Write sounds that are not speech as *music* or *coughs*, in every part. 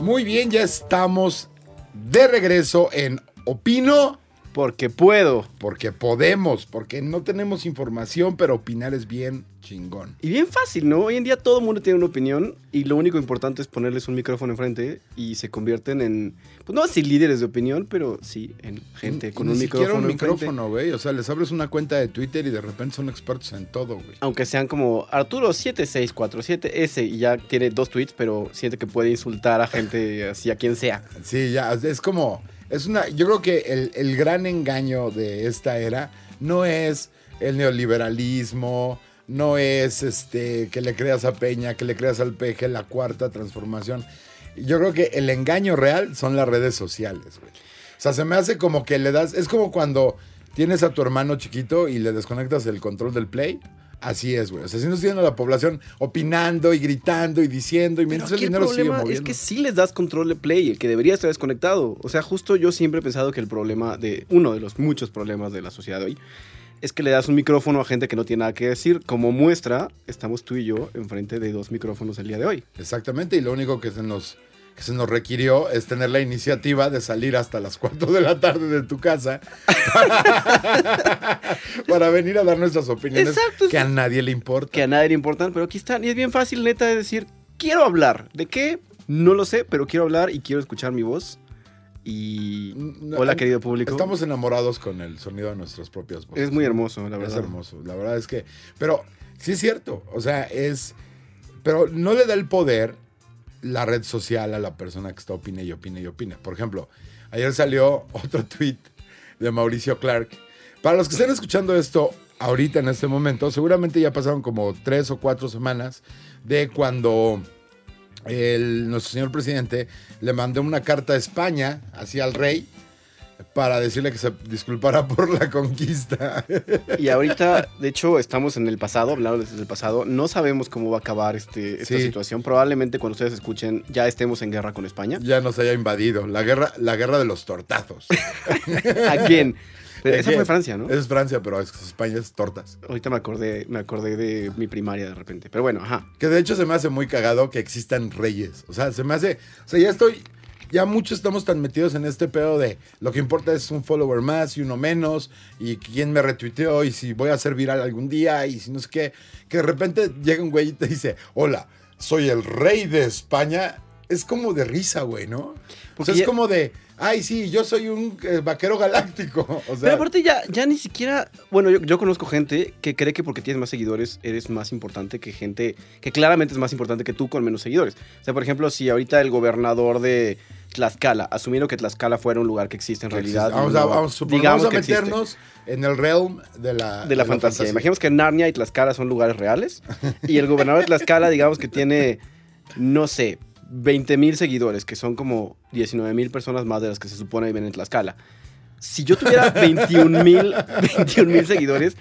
Muy bien, ya estamos de regreso en Opino Porque puedo. porque podemos, porque no tenemos información, pero opinar es bien chingón. Y bien fácil, ¿no? Hoy en día todo el mundo tiene una opinión y lo único importante es ponerles un micrófono enfrente y se convierten en, pues no así líderes de opinión, pero sí en gente con Ni un siquiera micrófono. un enfrente. micrófono, güey. O sea, les abres una cuenta de Twitter y de repente son expertos en todo, güey. Aunque sean como Arturo7647S y ya tiene dos tweets, pero siente que puede insultar a gente así, a quien sea. Sí, ya, es como, es una, yo creo que el, el gran engaño de esta era no es el neoliberalismo, no es este que le creas a Peña, que le creas al peje, la cuarta transformación. Yo creo que el engaño real son las redes sociales, güey. O sea, se me hace como que le das, es como cuando tienes a tu hermano chiquito y le desconectas el control del play. Así es, güey. O sea, si no estás viendo a la población opinando y gritando y diciendo y mientras el dinero sigue problema es moviendo. que sí les das control de play, el que debería estar desconectado. O sea, justo yo siempre he pensado que el problema de, uno de los muchos problemas de la sociedad de hoy, es que le das un micrófono a gente que no tiene nada que decir. Como muestra, estamos tú y yo enfrente de dos micrófonos el día de hoy. Exactamente, y lo único que se nos, que se nos requirió es tener la iniciativa de salir hasta las 4 de la tarde de tu casa para, *laughs* para venir a dar nuestras opiniones Exacto, que a nadie le importa. Que a nadie le importan, pero aquí están. Y es bien fácil, neta, de decir, quiero hablar. ¿De qué? No lo sé, pero quiero hablar y quiero escuchar mi voz. Y... Hola, querido público. Estamos enamorados con el sonido de nuestras propias voces. Es muy hermoso, la Es verdad. hermoso, la verdad es que... Pero sí es cierto, o sea, es... Pero no le da el poder la red social a la persona que está opine y opine y opine. Por ejemplo, ayer salió *laughs* otro tweet de Mauricio Clark. Para los que estén escuchando esto ahorita en este momento, seguramente ya pasaron como tres o cuatro semanas de cuando el, nuestro señor presidente le mandó una carta a España, así al rey, para decirle que se disculpara por la conquista. Y ahorita, de hecho, estamos en el pasado, hablando desde el pasado. No sabemos cómo va a acabar este, esta Sí. situación. Probablemente cuando ustedes escuchen ya estemos en guerra con España. ya nos haya invadido. La guerra, la guerra de los tortazos. *laughs* ¿A quién? Pero esa fue Francia, ¿no? Es Francia, pero es- España es tortas. Ahorita me acordé, me acordé de mi primaria de repente. Pero bueno, ajá. Que de hecho se me hace muy cagado que existan reyes. O sea, se me hace. O sea, ya estoy. Ya muchos estamos tan metidos en este pedo de lo que importa es un follower más y uno menos. Y quién me retuiteó y si voy a ser viral algún día y si no sé qué. Que de repente llega un güey y te dice: Hola, soy el rey de España. Es como de risa, güey, ¿no? O sea, es como de. Ay, sí, yo soy un eh, vaquero galáctico. *laughs* O sea, Pero aparte ya, ya ni siquiera... Bueno, yo, yo conozco gente que cree que porque tienes más seguidores eres más importante que gente que claramente es más importante que tú con menos seguidores. O sea, por ejemplo, si ahorita el gobernador de Tlaxcala, asumiendo que Tlaxcala fuera un lugar que existe en realidad... Vamos a, vamos digamos a que meternos en el realm de la, de la fantasía. Imaginemos que Narnia y Tlaxcala son lugares reales. Y el gobernador de Tlaxcala, digamos que tiene, no sé, 20 mil seguidores, que son como 19 mil personas más de las que se supone viven en Tlaxcala. Si yo tuviera 21 mil 21 mil seguidores,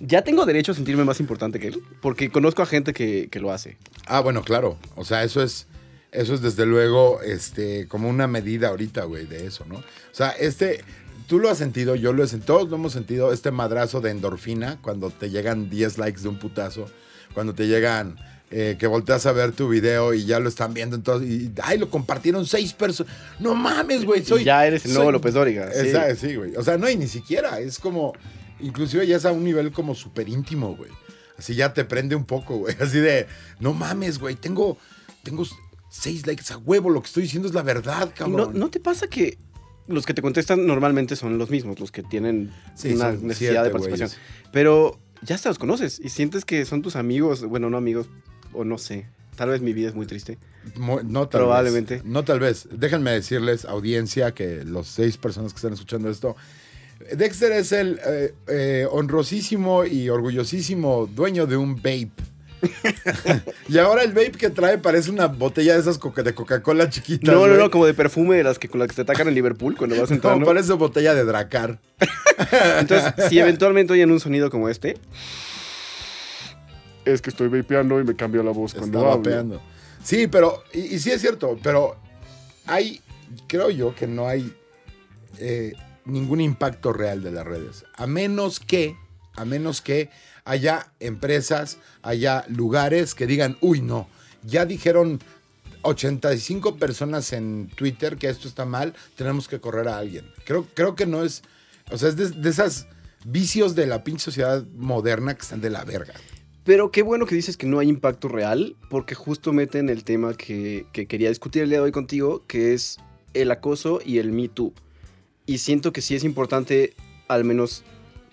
ya tengo derecho a sentirme más importante que él. Porque conozco a gente que, que lo hace. Ah, bueno, claro. O sea, eso es, eso es desde luego este, como una medida ahorita, güey, de eso, ¿no? O sea, este, tú lo has sentido, yo lo he sentido, todos lo hemos sentido, este madrazo de endorfina cuando te llegan 10 likes de un putazo, cuando te llegan, eh, que volteas a ver tu video y ya lo están viendo entonces, y, ay, lo compartieron seis personas. No mames, güey, soy... ya eres el nuevo soy- López Dóriga. sí. Esa- sí, güey. O sea, no, y ni siquiera, es como, inclusive ya es a un nivel como súper íntimo, güey. Así ya te prende un poco, güey. *laughs* Así de, no mames, güey, tengo, tengo seis likes a huevo, lo que estoy diciendo es la verdad, ¿Y cabrón. no, ¿No te pasa que los que te contestan normalmente son los mismos, los que tienen Sí, una necesidad de participación? güeyes. Pero ya hasta los conoces y sientes que son tus amigos, bueno, no amigos, o no sé. Tal vez mi vida es muy triste. No tal Probablemente. vez. No tal vez. Déjenme decirles, audiencia, que los seis personas que están escuchando esto, Dexter es el eh, eh, honrosísimo y orgullosísimo dueño de un vape. *laughs* y ahora el vape que trae parece una botella de esas coca- de Coca-Cola chiquitas. No, no, no, como de perfume de las que con las que te atacan en Liverpool cuando vas No, entrando. parece botella de Dracar. *laughs* Entonces, si eventualmente oyen un sonido como este, es que estoy vapeando y me cambia la voz cuando Está hablo. vapeando. Sí, pero, y, y sí es cierto, pero hay, creo yo que no hay eh, ningún impacto real de las redes. A menos que, a menos que haya empresas, haya lugares que digan, uy, no, ya dijeron 85 personas en Twitter que esto está mal, tenemos que correr a alguien. Creo, creo que no es, o sea, es de, de esas vicios de la pinche sociedad moderna que están de la verga. Pero qué bueno que dices que no hay impacto real, porque justo meten el tema que, que quería discutir el día de hoy contigo, que es el acoso y el Me Too. Y siento que sí es importante, al menos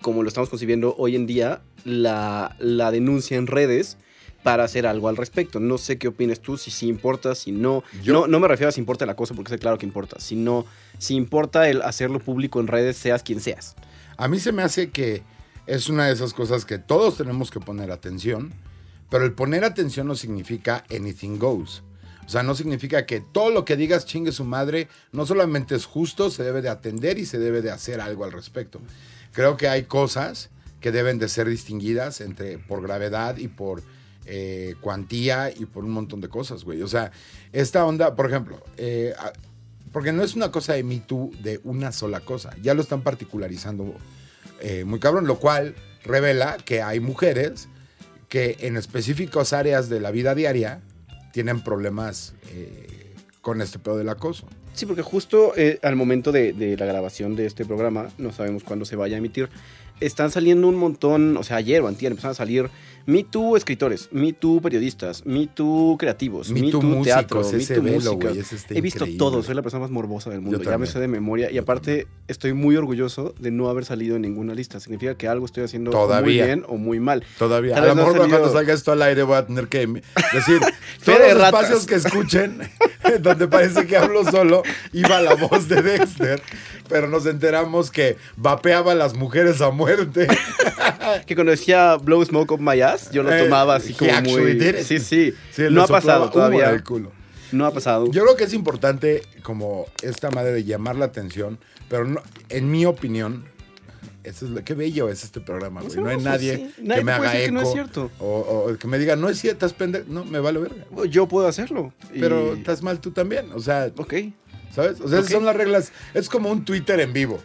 como lo estamos concibiendo hoy en día, la, la denuncia en redes para hacer algo al respecto. No sé qué opinas tú, si sí importa, si no. Yo- no. No me refiero a si importa el acoso, porque sé claro que importa, sino si importa el hacerlo público en redes, seas quien seas. A mí se me hace que es una de esas cosas que todos tenemos que poner atención, pero el poner atención no significa anything goes. O sea, no significa que todo lo que digas chingue su madre, no solamente es justo, se debe de atender y se debe de hacer algo al respecto. Creo que hay cosas que deben de ser distinguidas entre por gravedad y por eh, cuantía y por un montón de cosas, güey. O sea, esta onda, por ejemplo, eh, porque no es una cosa de Me Too de una sola cosa, ya lo están particularizando eh, muy cabrón, lo cual revela que hay mujeres que en específicas áreas de la vida diaria tienen problemas eh, con este pedo del acoso. Sí, porque justo eh, al momento de, la grabación de este programa, no sabemos cuándo se vaya a emitir, están saliendo un montón, o sea, ayer o antier empezaron a salir Me Too escritores, Me Too periodistas, Me Too creativos, Me Too músicos, teatro, Me Too música. está He visto increíble. todo, soy la persona más morbosa del mundo, ya me también. sé de memoria y Yo aparte estoy muy orgulloso de no haber salido en ninguna lista. Significa que algo estoy haciendo Todavía. muy bien o muy mal. Todavía. Tal a lo no mejor cuando salido- salga esto al aire voy a tener que *laughs* decir todos los ratas. espacios que escuchen *laughs* donde parece que hablo solo iba la voz de Dexter, pero nos enteramos que vapeaba a las mujeres a muerte. *laughs* Que cuando decía Blow Smoke Up My Ass, yo lo Eh, tomaba así como muy... Sí, sí. No ha pasado todavía. en el culo. No ha pasado. Yo creo que es importante como esta madre de llamar la atención, pero no, en mi opinión, eso es lo, qué bello es este programa, güey. No hay nadie sí. Nadie que me haga que eco no es cierto. O, o que me diga, no es cierto, estás pendejo. No, me vale verga. Yo puedo hacerlo. y- Pero estás mal tú también. O sea, Ok. ¿sabes? O sea, esas son las reglas. Es como un Twitter en vivo.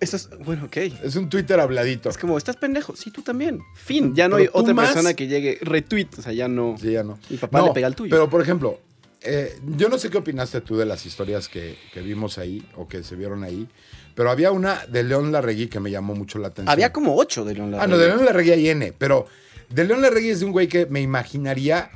Eso es... Bueno, ok. Es un Twitter habladito. Es como, estás pendejo. Sí, tú también. Fin. Ya no Pero hay otra más- persona que llegue. Retweet. O sea, ya no. Sí, ya no. Mi papá No, le pega al tuyo. Pero, por ejemplo, eh, yo no sé qué opinaste tú de las historias que, que vimos ahí o que se vieron ahí, pero había una de León Larregui que me llamó mucho la atención. Había como ocho de León Ah, no, de León Larregui hay N, pero de León Larregui es de un güey que me imaginaría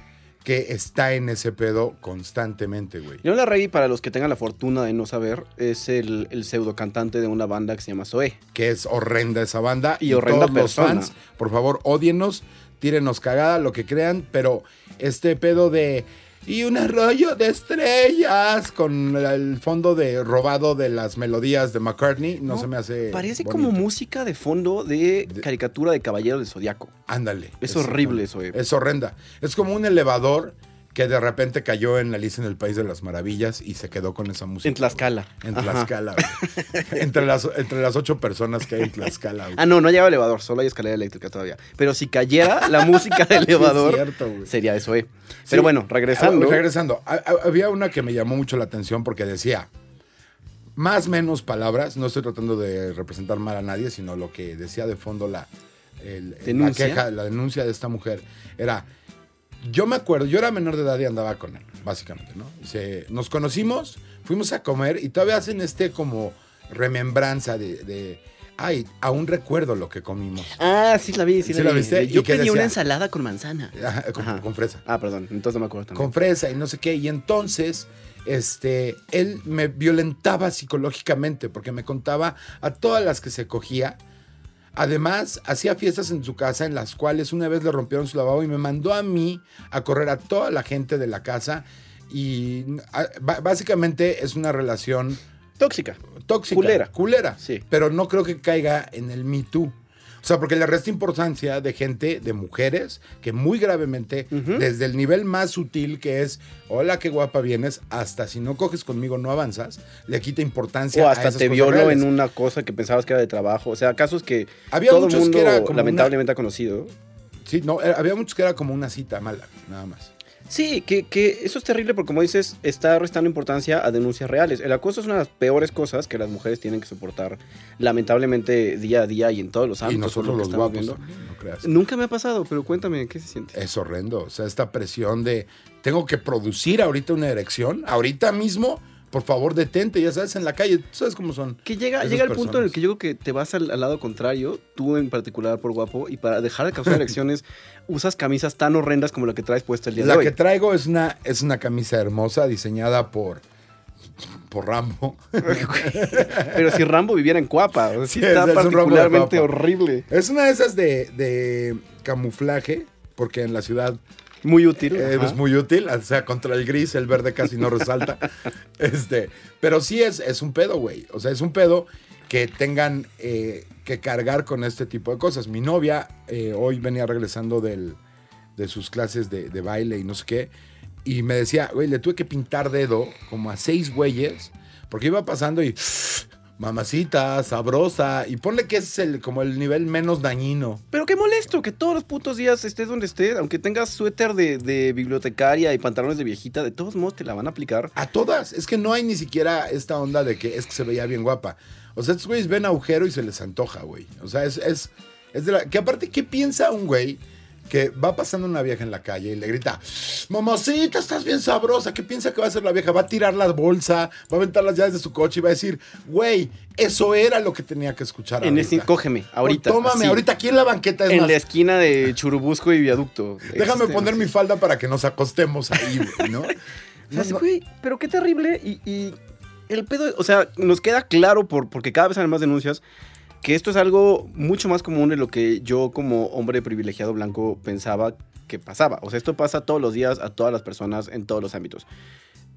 que está en ese pedo constantemente, güey. León Larregui, para los que tengan la fortuna de no saber, es el, el pseudo cantante de una banda que se llama Zoe. Que es horrenda esa banda. Y horrenda todos los fans, por favor, odienos, tírenos cagada, lo que crean, pero este pedo de... Y un arroyo de estrellas con el fondo de robado de las melodías de McCartney, no, No, se me hace. Parece bonito. como música de fondo de, De- caricatura de Caballero del Zodiaco. Ándale. Es horrible eso, eh. Es horrenda. Es como un elevador que de repente cayó en Alicia en el País de las Maravillas y se quedó con esa música. En Tlaxcala. En Ajá. Tlaxcala. güey. *laughs* entre, las, entre las ocho personas que hay en Tlaxcala. güey. Ah, no, no lleva elevador, solo hay escalera eléctrica todavía. Pero si cayera la *laughs* música del Sí, elevador, es cierto, güey. sería eso, eh. Sí. Pero bueno, regresando. Ah, Regresando. A- a- Había una que me llamó mucho la atención porque decía, más menos palabras, no estoy tratando de representar mal a nadie, sino lo que decía de fondo la, el- la queja, la denuncia de esta mujer era, yo me acuerdo, yo era menor de edad y andaba con él, básicamente, ¿no? Dice, nos conocimos, fuimos a comer y todavía hacen este como remembranza de, de, ay, aún recuerdo lo que comimos. Ah, sí la vi, sí, ¿Sí la vi. viste? Yo ¿Y qué pedí una ensalada con manzana. Ajá, con, Ajá. con fresa. Ah, perdón, entonces no me acuerdo también. con fresa y no sé qué. Y entonces, este, él me violentaba psicológicamente porque me contaba a todas las que se cogía. Además, hacía fiestas en su casa en las cuales una vez le rompieron su lavabo y me mandó a mí a correr a toda la gente de la casa. Y ah, básicamente es una relación Tóxica. tóxica. Culera. Culera. Sí. Pero no creo que caiga en el Me Too. O sea, porque le resta importancia de gente, de mujeres, que muy gravemente, desde el nivel más sutil que es, hola, qué guapa vienes, hasta si no coges conmigo no avanzas, le quita importancia O a hasta esas te cosas violó reales. en una cosa que pensabas que era de trabajo. O sea, casos que Había todo el muchos que mundo era como lamentablemente ha conocido. Sí, no, era- había muchos que era como una cita mala, nada más. Sí, que, que eso es terrible porque como dices, está restando importancia a denuncias reales. El acoso es una de las peores cosas que las mujeres tienen que soportar lamentablemente día a día y en todos los Y ámbitos. lo nosotros los guapos también, no creas. Nunca me ha pasado, pero cuéntame, ¿qué se siente? Es horrendo. O sea, esta presión de tengo que producir ahorita una erección, ahorita mismo, por favor detente, ya sabes, en la calle, tú sabes cómo son. Que llega, llega el punto en el que yo creo que te vas al, al lado contrario, tú en particular por guapo, y para dejar de causar *laughs* erecciones usas camisas tan horrendas como la que traes puesta el día La de hoy. que traigo es una, es una camisa hermosa diseñada por, por Rambo. *laughs* Pero si Rambo viviera en Cuapa, o sea, sí *laughs* Sí, está es particularmente horrible. Es una de esas de, de camuflaje, porque en la ciudad Muy útil. eh, es muy útil, o sea, contra el gris el verde casi no resalta. *laughs* este, pero sí es, es un pedo, güey. O sea, es un pedo que tengan eh, que cargar con este tipo de cosas. Mi novia eh, hoy venía regresando del, de sus clases de, de baile y no sé qué, y me decía, güey, le tuve que pintar dedo como a seis güeyes, porque iba pasando y... Mamacita, sabrosa. Y ponle que es el, como el nivel menos dañino. Pero qué molesto que todos los putos días estés donde estés, aunque tengas suéter de, de bibliotecaria y pantalones de viejita, de todos modos te la van a aplicar. A todas. Es que no hay ni siquiera esta onda de que es que se veía bien guapa. O sea, estos güeyes ven agujero y se les antoja, güey. O sea, es, es, es de la. Que aparte, ¿qué piensa un güey que va pasando una vieja en la calle y le grita, mamacita, estás bien sabrosa? ¿Qué piensa que va a hacer la vieja? Va a tirar la bolsa, va a aventar las llaves de su coche y va a decir, güey, eso era lo que tenía que escuchar. En este, cógeme, ahorita. O tómame, así, ahorita aquí en la banqueta es En más. la esquina de Churubusco y Viaducto. Déjame poner mi falda para que nos acostemos ahí, güey, ¿no? *laughs* No, no. güey, pero qué terrible. Y, y el pedo, o sea, nos queda claro por, porque cada vez hay más denuncias que esto es algo mucho más común de lo que yo como hombre privilegiado blanco pensaba que pasaba. O sea, esto pasa todos los días a todas las personas en todos los ámbitos.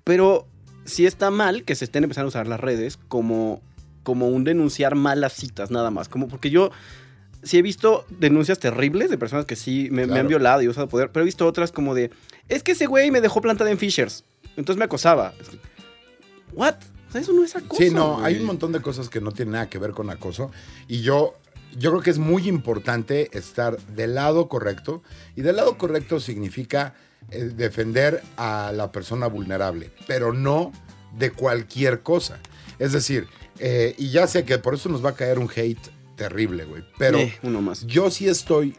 Pero sí está mal que se estén empezando a usar las redes como, como un denunciar malas citas, nada más. Como porque yo sí he visto denuncias terribles de personas que sí me, me han Claro. violado y usado poder, pero he visto otras como de, es que ese güey me dejó plantada en Fishers, entonces me acosaba. ¿What? Eso no es acoso. Sí, no, güey. hay un montón de cosas que no tienen nada que ver con acoso. Y yo, yo creo que es muy importante estar del lado correcto. Y del lado correcto significa eh, defender a la persona vulnerable, pero no de cualquier cosa. Es decir, eh, y ya sé que por eso nos va a caer un hate terrible, güey. Pero Eh, uno más. yo sí estoy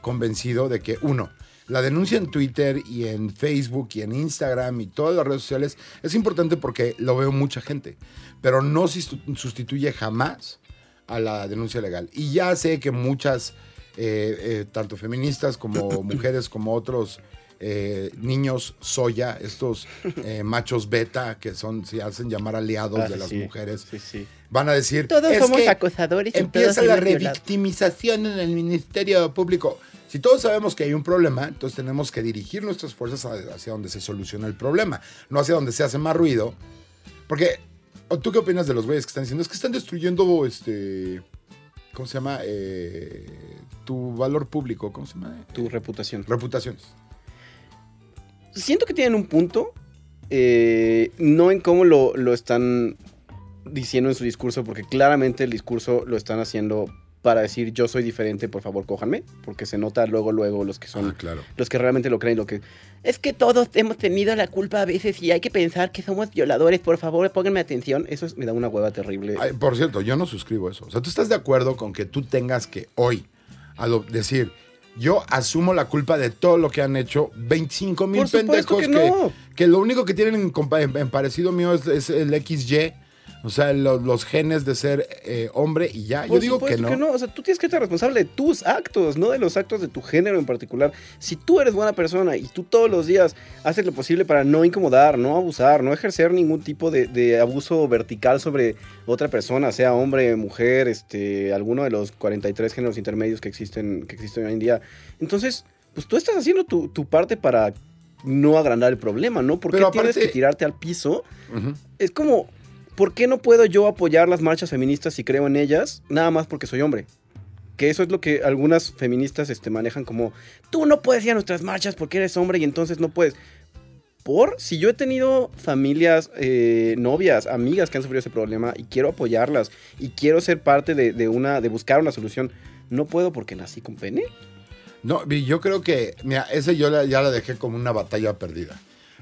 convencido de que, uno, la denuncia en Twitter y en Facebook y en Instagram y todas las redes sociales es importante porque lo veo mucha gente, pero no sustituye jamás a la denuncia legal. Y ya sé que muchas, eh, eh, tanto feministas como *clears throat* mujeres como otros eh, niños soya, estos *laughs* eh, machos beta que son, se hacen llamar aliados Ah, de las sí. mujeres, Sí, sí. van a decir, Todos "Es somos que acosadores y empieza todos la hemos violado". revictimización en el Ministerio Público. Si todos sabemos que hay un problema, entonces tenemos que dirigir nuestras fuerzas hacia donde se soluciona el problema, no hacia donde se hace más ruido. Porque, ¿o ¿tú qué opinas de los güeyes que están diciendo? Es que están destruyendo, este, ¿cómo se llama? Eh, tu valor público, ¿cómo se llama? Tu reputación. Reputaciones. Siento que tienen un punto, eh, no en cómo lo, lo están diciendo en su discurso, porque claramente el discurso lo están haciendo para decir yo soy diferente, por favor cójanme, porque se nota luego, luego los que son, Ah, claro. los que realmente lo creen, lo que... Es que todos hemos tenido la culpa a veces y hay que pensar que somos violadores. Por favor, pónganme atención. Eso es- me da una hueva terrible. Ay, por cierto, yo no suscribo eso. O sea, ¿tú estás de acuerdo con que tú tengas que hoy decir, yo asumo la culpa de todo lo que han hecho 25 mil pendejos que que, no. que lo único que tienen en, en- en parecido mío es, es el XY, o sea, lo- los genes de ser eh, hombre y ya. Yo Por digo que supuesto no. O sea, tú tienes que estar responsable de tus actos, no de los actos de tu género en particular. Si tú eres buena persona y tú todos los días haces lo posible para no incomodar, no abusar, no ejercer ningún tipo de, de abuso vertical sobre otra persona, sea hombre, mujer, este, alguno de los 43 géneros intermedios que existen, que existen hoy en día, entonces, pues tú estás haciendo tu, tu parte para no agrandar el problema, ¿no? ¿Por qué Pero tienes aparte- que tirarte al piso? Es como, ¿por qué no puedo yo apoyar las marchas feministas si creo en ellas? Nada más porque soy hombre. Que eso es lo que algunas feministas este, manejan como, tú no puedes ir a nuestras marchas porque eres hombre y entonces no puedes. Por, si yo he tenido familias, eh, novias, amigas que han sufrido ese problema y quiero apoyarlas y quiero ser parte de, de una, de buscar una solución, no puedo porque nací con pene. No, yo creo que, mira, ese yo ya la dejé como una batalla perdida.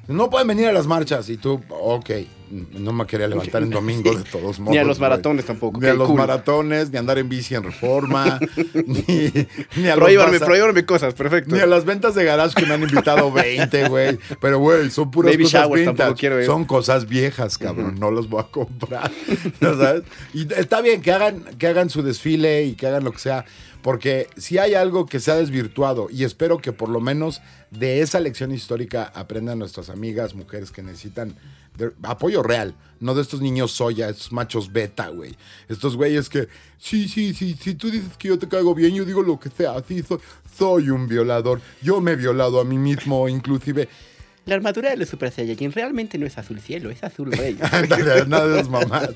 No pueden venir a las marchas y tú, ok, no me quería levantar en domingo de *laughs* todos modos. Ni a los güey. maratones tampoco. Ni a los cool. maratones, ni andar en bici en reforma, *laughs* ni, ni a Prohíbanme, prohíbanme cosas, perfecto. Ni a las ventas de garage que me han invitado *laughs* 20, güey. Pero, güey, son puras Baby cosas vintage. tampoco quiero ir. Son cosas viejas, cabrón. No los voy a comprar. ¿No sabes? Y está bien que hagan, que hagan su desfile y que hagan lo que sea. Porque si hay algo que se ha desvirtuado, y espero que por lo menos de esa lección histórica aprendan nuestras amigas, mujeres que necesitan de- apoyo real, no de estos niños soya, estos machos beta, güey. Estos güeyes que, sí, sí, sí, si tú dices que yo te caigo bien, yo digo lo que sea, sí, soy, soy un violador. Yo me he violado a mí mismo, inclusive. La armadura de los Super Saiyajin realmente no es azul cielo, es azul rey. *laughs* Ándale, nada de esas mamás.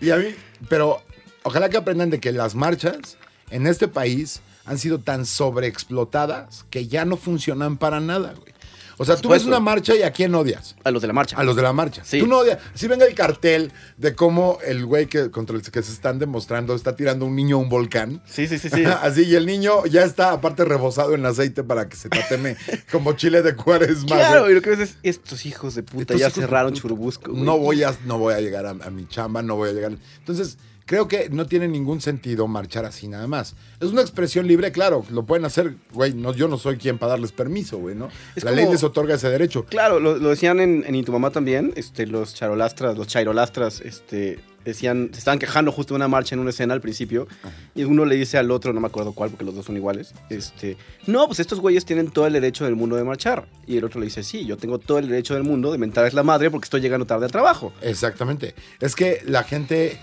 Y a mí, pero ojalá que aprendan de que las marchas en este país han sido tan sobreexplotadas que ya no funcionan para nada, güey. O sea, tú ves una marcha y a quién odias. A los de la marcha. A los de la marcha. Sí. Tú no odias. Si venga el cartel de cómo el güey que, contra el que se están demostrando está tirando un niño a un volcán. Sí, sí, sí, sí. *laughs* Así, y el niño ya está aparte rebosado en aceite para que se tateme *laughs* como chile de cuaresma. claro, güey. y lo que ves es, estos hijos de puta Estos ya cerraron. Churubusco. güey. No voy a, no voy a llegar a, a mi chamba, no voy a llegar. Entonces, creo que no tiene ningún sentido marchar así nada más. Es una expresión libre, claro, lo pueden hacer, güey. No, yo no soy quien para darles permiso, güey, ¿no? Es La como- ley les otorga ese derecho. Claro, lo, lo decían en, en Intumamá también, este, los charolastras, los chairolastras, este, decían, se estaban quejando justo de una marcha en una escena al principio, y uno le dice al otro, no me acuerdo cuál, porque los dos son iguales, este, no, pues estos güeyes tienen todo el derecho del mundo de marchar. Y el otro le dice, sí, yo tengo todo el derecho del mundo de mentarles la madre porque estoy llegando tarde al trabajo. Exactamente. Es que la gente,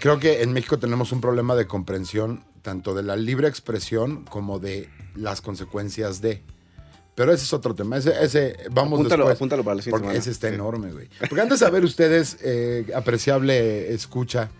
creo que en México tenemos un problema de comprensión tanto de la libre expresión como de las consecuencias de. Pero ese es otro tema. Ese, ese vamos Apúntalo, después. apúntalo para la siguiente Porque semana. ese está Sí. enorme, güey. Porque antes de saber ustedes, eh, apreciable escucha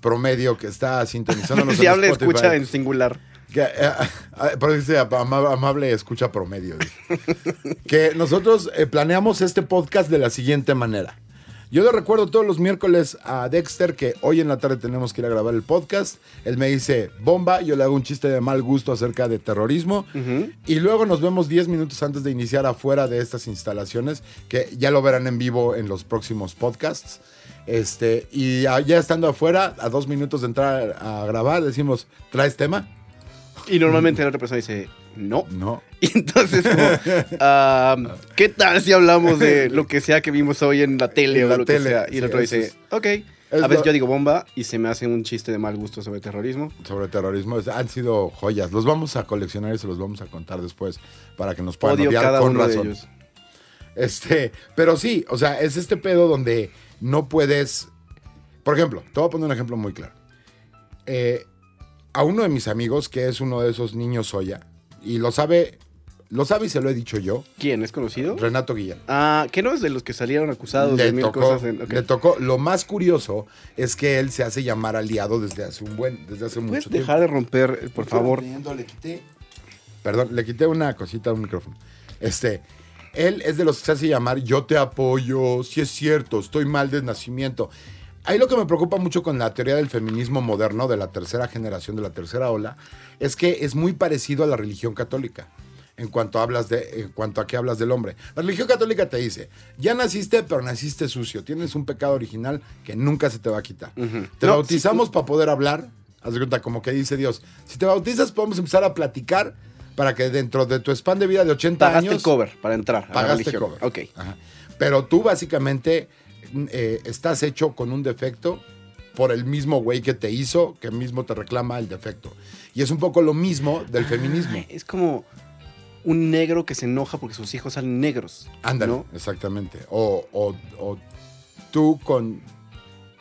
promedio que está sintonizándonos en Si habla, Spotify, escucha en singular. que, eh, eh, pero dice ama- amable escucha promedio. *laughs* que nosotros eh, planeamos este podcast de la siguiente manera. Yo le recuerdo todos los miércoles a Dexter que hoy en la tarde tenemos que ir a grabar el podcast. Él me dice bomba, yo le hago un chiste de mal gusto acerca de terrorismo. Y luego nos vemos 10 minutos antes de iniciar afuera de estas instalaciones, que ya lo verán en vivo en los próximos podcasts. Este, y ya ya estando afuera, a dos minutos de entrar a grabar, decimos, ¿traes tema? Y normalmente la otra persona dice, no. No. *laughs* Y entonces, como, ¿qué tal si hablamos de lo que sea que vimos hoy en la tele En o la lo tele, que sea? Y sí, el otro dice, es- ok. A veces lo- yo digo bomba y se me hace un chiste de mal gusto sobre terrorismo. Sobre terrorismo, han sido joyas. Los vamos a coleccionar y se los vamos a contar después para que nos puedan Odio odiar cada con uno razón. de ellos. Este, pero sí, o sea, es este pedo donde no puedes. Por ejemplo, te voy a poner un ejemplo muy claro. Eh, a uno de mis amigos, que es uno de esos niños soya, y lo sabe, lo sabe y se lo he dicho yo, ¿Quién? ¿Es conocido? Renato Guillén. Ah, ¿qué no es de los que salieron acusados de Le mil tocó, cosas? En... ok. le tocó. Lo más curioso es que él se hace llamar aliado desde hace un buen, desde hace ¿Puedes mucho tiempo. dejar de romper, eh, por favor? Le quité. Perdón, le quité una cosita a un micrófono. Este, él es de los que se hace llamar yo te apoyo, si es cierto, estoy mal de nacimiento. Ahí lo que me preocupa mucho con la teoría del feminismo moderno, de la tercera generación, de la tercera ola, es que es muy parecido a la religión católica. En cuanto, hablas de, en cuanto a que hablas del hombre. La religión católica te dice, ya naciste, pero naciste sucio. Tienes un pecado original que nunca se te va a quitar. Te No, bautizamos para poder hablar. Haz de cuenta, como que dice Dios. Si te bautizas, podemos empezar a platicar para que dentro de tu span de vida de 80 Pagaste años. el cover para entrar a la Pagaste religión. cover. Ok. Ajá. Pero tú básicamente eh, estás hecho con un defecto por el mismo güey que te hizo, que mismo te reclama el defecto. Y es un poco lo mismo del feminismo. Es como un negro que se enoja porque sus hijos salen negros. Ándale, ¿no? exactamente. O, o- o tú con...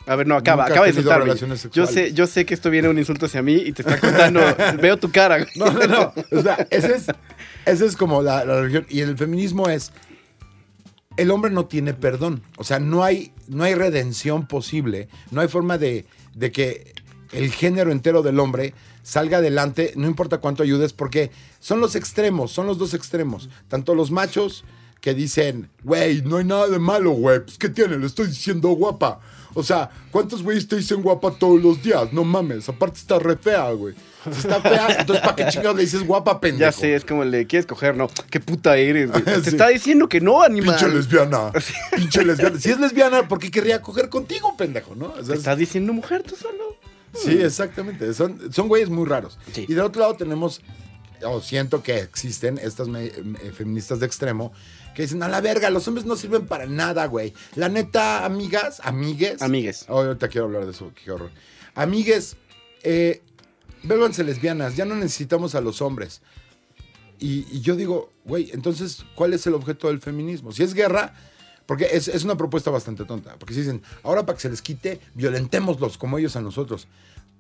A ver, no, acaba, acaba de insultarme. Yo sé, yo sé que esto viene un insulto hacia mí y te está contando. *laughs* veo tu cara. No, no, no. O sea, *laughs* ese es, ese es como la, la religión. Y el feminismo es, el hombre no tiene perdón. O sea, no hay, no hay redención posible. No hay forma de, de que el género entero del hombre salga adelante, no importa cuánto ayudes, porque son los extremos, son los dos extremos. Tanto los machos que dicen, güey, no hay nada de malo, güey, pues ¿qué tiene? Le estoy diciendo guapa. O sea, ¿cuántos güeyes te dicen guapa todos los días? No mames, aparte está re fea, güey. Está fea, entonces ¿para qué chingados le dices guapa, pendejo? Ya sé, es como el de, ¿quieres coger? No, qué puta eres, güey. *laughs* Te Sí. está diciendo que no, animal. Pinche lesbiana. *laughs* Pinche lesbiana. Si es lesbiana, ¿por qué querría coger contigo, pendejo? ¿no? O sea, Te es- estás diciendo mujer tú solo. Sí, exactamente. Son, son güeyes muy raros. Sí. Y del otro lado tenemos, o siento que existen estas me- me- feministas de extremo que dicen, a la verga, los hombres no sirven para nada, güey. La neta, amigas, amigues. Amigues. Oh, ahorita quiero hablar de eso, qué horror. Amigues, eh, vuélvanse lesbianas, ya no necesitamos a los hombres. Y, y yo digo, güey, entonces, ¿cuál es el objeto del feminismo? Si es guerra, porque es, es una propuesta bastante tonta. Porque si dicen, ahora para que se les quite, violentémoslos como ellos a nosotros.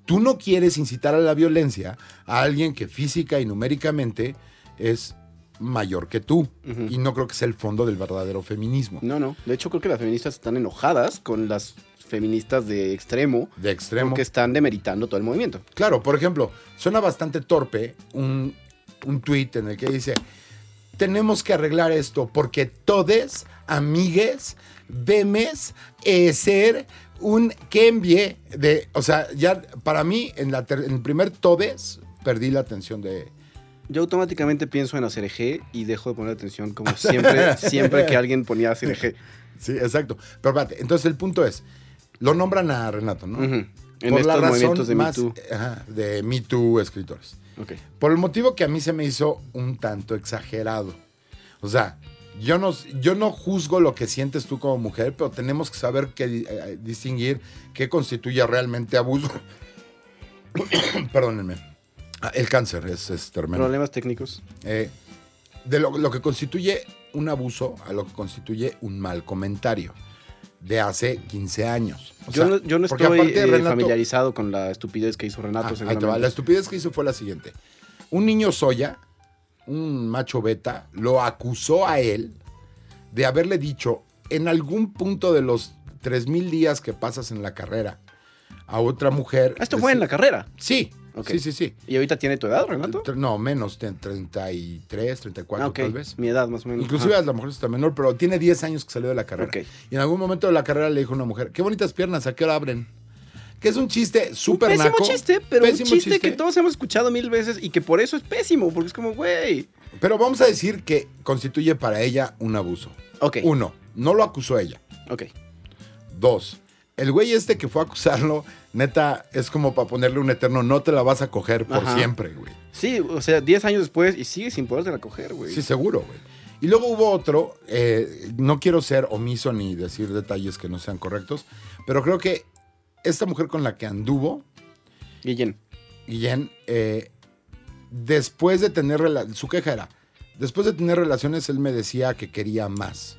Tú no quieres incitar a la violencia a alguien que física y numéricamente es mayor que tú. Y no creo que sea el fondo del verdadero feminismo. No, no. De hecho, creo que las feministas están enojadas con las feministas de extremo De extremo. porque están demeritando todo el movimiento. Claro, por ejemplo, suena bastante torpe un, un tweet en el que dice, tenemos que arreglar esto porque todes, amigues, vemes, eh, ser un cambie de, o sea, ya para mí en, la ter- en el primer todes perdí la atención de... Yo automáticamente pienso en hacer eje y dejo de poner atención como siempre, siempre que *laughs* alguien ponía hacer eje. Sí, exacto. Pero espérate, entonces el punto es, lo nombran a Renato, ¿no? En estos movimientos de Me Too. ajá, de Me Too escritores. Por el motivo que a mí se me hizo un tanto exagerado. O sea, yo no, yo no juzgo lo que sientes tú como mujer, pero tenemos que saber que, eh, distinguir qué constituye realmente abuso. *coughs* Perdónenme. Ah, El cáncer es, es tremendo. Problemas técnicos. Eh, de lo, lo que constituye un abuso a lo que constituye un mal comentario de hace 15 años. O yo, sea, no, yo no estoy eh, Renato- familiarizado con la estupidez que hizo Renato. Ah, ahí te va. seguramente. La estupidez que hizo fue la siguiente. Un niño soya, un macho beta, lo acusó a él de haberle dicho en algún punto de los 3.000 días que pasas en la carrera a otra mujer. Ah, Esto fue en la carrera. Sí, Sí, sí, sí. ¿Y ahorita tiene tu edad, Renato? No, menos, de 33, 34 Ah, ok. tal vez. Mi edad, más o menos. Inclusive Ajá. a lo mejor está menor, pero tiene 10 años que salió de la carrera. Ok. Y en algún momento de la carrera le dijo a una mujer, qué bonitas piernas, ¿a qué hora abren? Que es un chiste súper pésimo naco. chiste, pero Pésimo un chiste, chiste. que todos hemos escuchado mil veces y que por eso es pésimo, porque es como, güey. Pero vamos a decir que constituye para ella un abuso. Ok. Uno, no lo acusó ella. Ok. Dos, el güey este que fue a acusarlo, neta, es como para ponerle un eterno, no te la vas a coger por Ajá. siempre, güey. Sí, o sea, 10 años después y sigue sin poderte coger, güey. Sí, seguro, güey. Y luego hubo otro, eh, no quiero ser omiso ni decir detalles que no sean correctos, pero creo que esta mujer con la que anduvo, Guillén. Guillén, eh, después de tener, su queja era, después de tener relaciones, él me decía que quería más.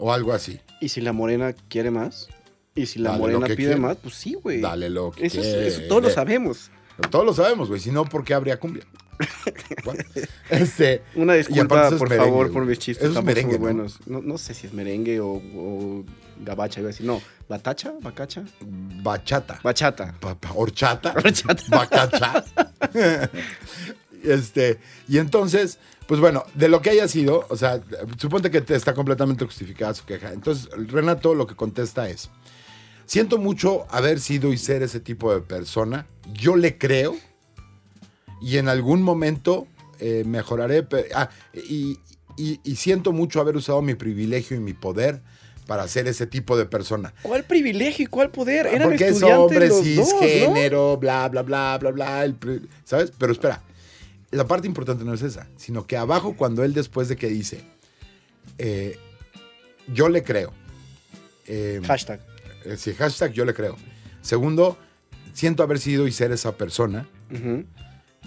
O algo así. ¿Y si la morena quiere más? ¿Y si la Dale morena pide más? Pues sí, güey. Dale lo que Eso, es- quiere. eso todos lo sabemos. Todos lo sabemos, güey. Si no, ¿por qué habría cumbia? *laughs* Bueno, este, Una disculpa, por merengue, favor, por mis chistes. Eso es merengue, muy ¿no? buenos. ¿no? No sé si es merengue o, o gabacha, iba a decir. No, batacha, bacacha. bachata. Bachata. Pa- horchata. *laughs* Horchata. Bacacha. *laughs* este, y entonces, pues bueno, de lo que haya sido, o sea, suponte que te está completamente justificada su queja. Entonces, Renato lo que contesta es: Siento mucho haber sido y ser ese tipo de persona. Yo le creo. Y en algún momento eh, mejoraré. ah, y, y- y siento mucho haber usado mi privilegio y mi poder para ser ese tipo de persona. ¿Cuál privilegio y cuál poder? Eran Ah, Porque es hombre, dos, ¿no? cisgénero, bla, bla, bla, bla, bla. el ¿Sabes? Pero espera, la parte importante no es esa, sino que abajo cuando él después de que dice, eh, yo le creo. eh, Hashtag. eh, sí, hashtag yo le creo. Segundo, siento haber sido y ser esa persona.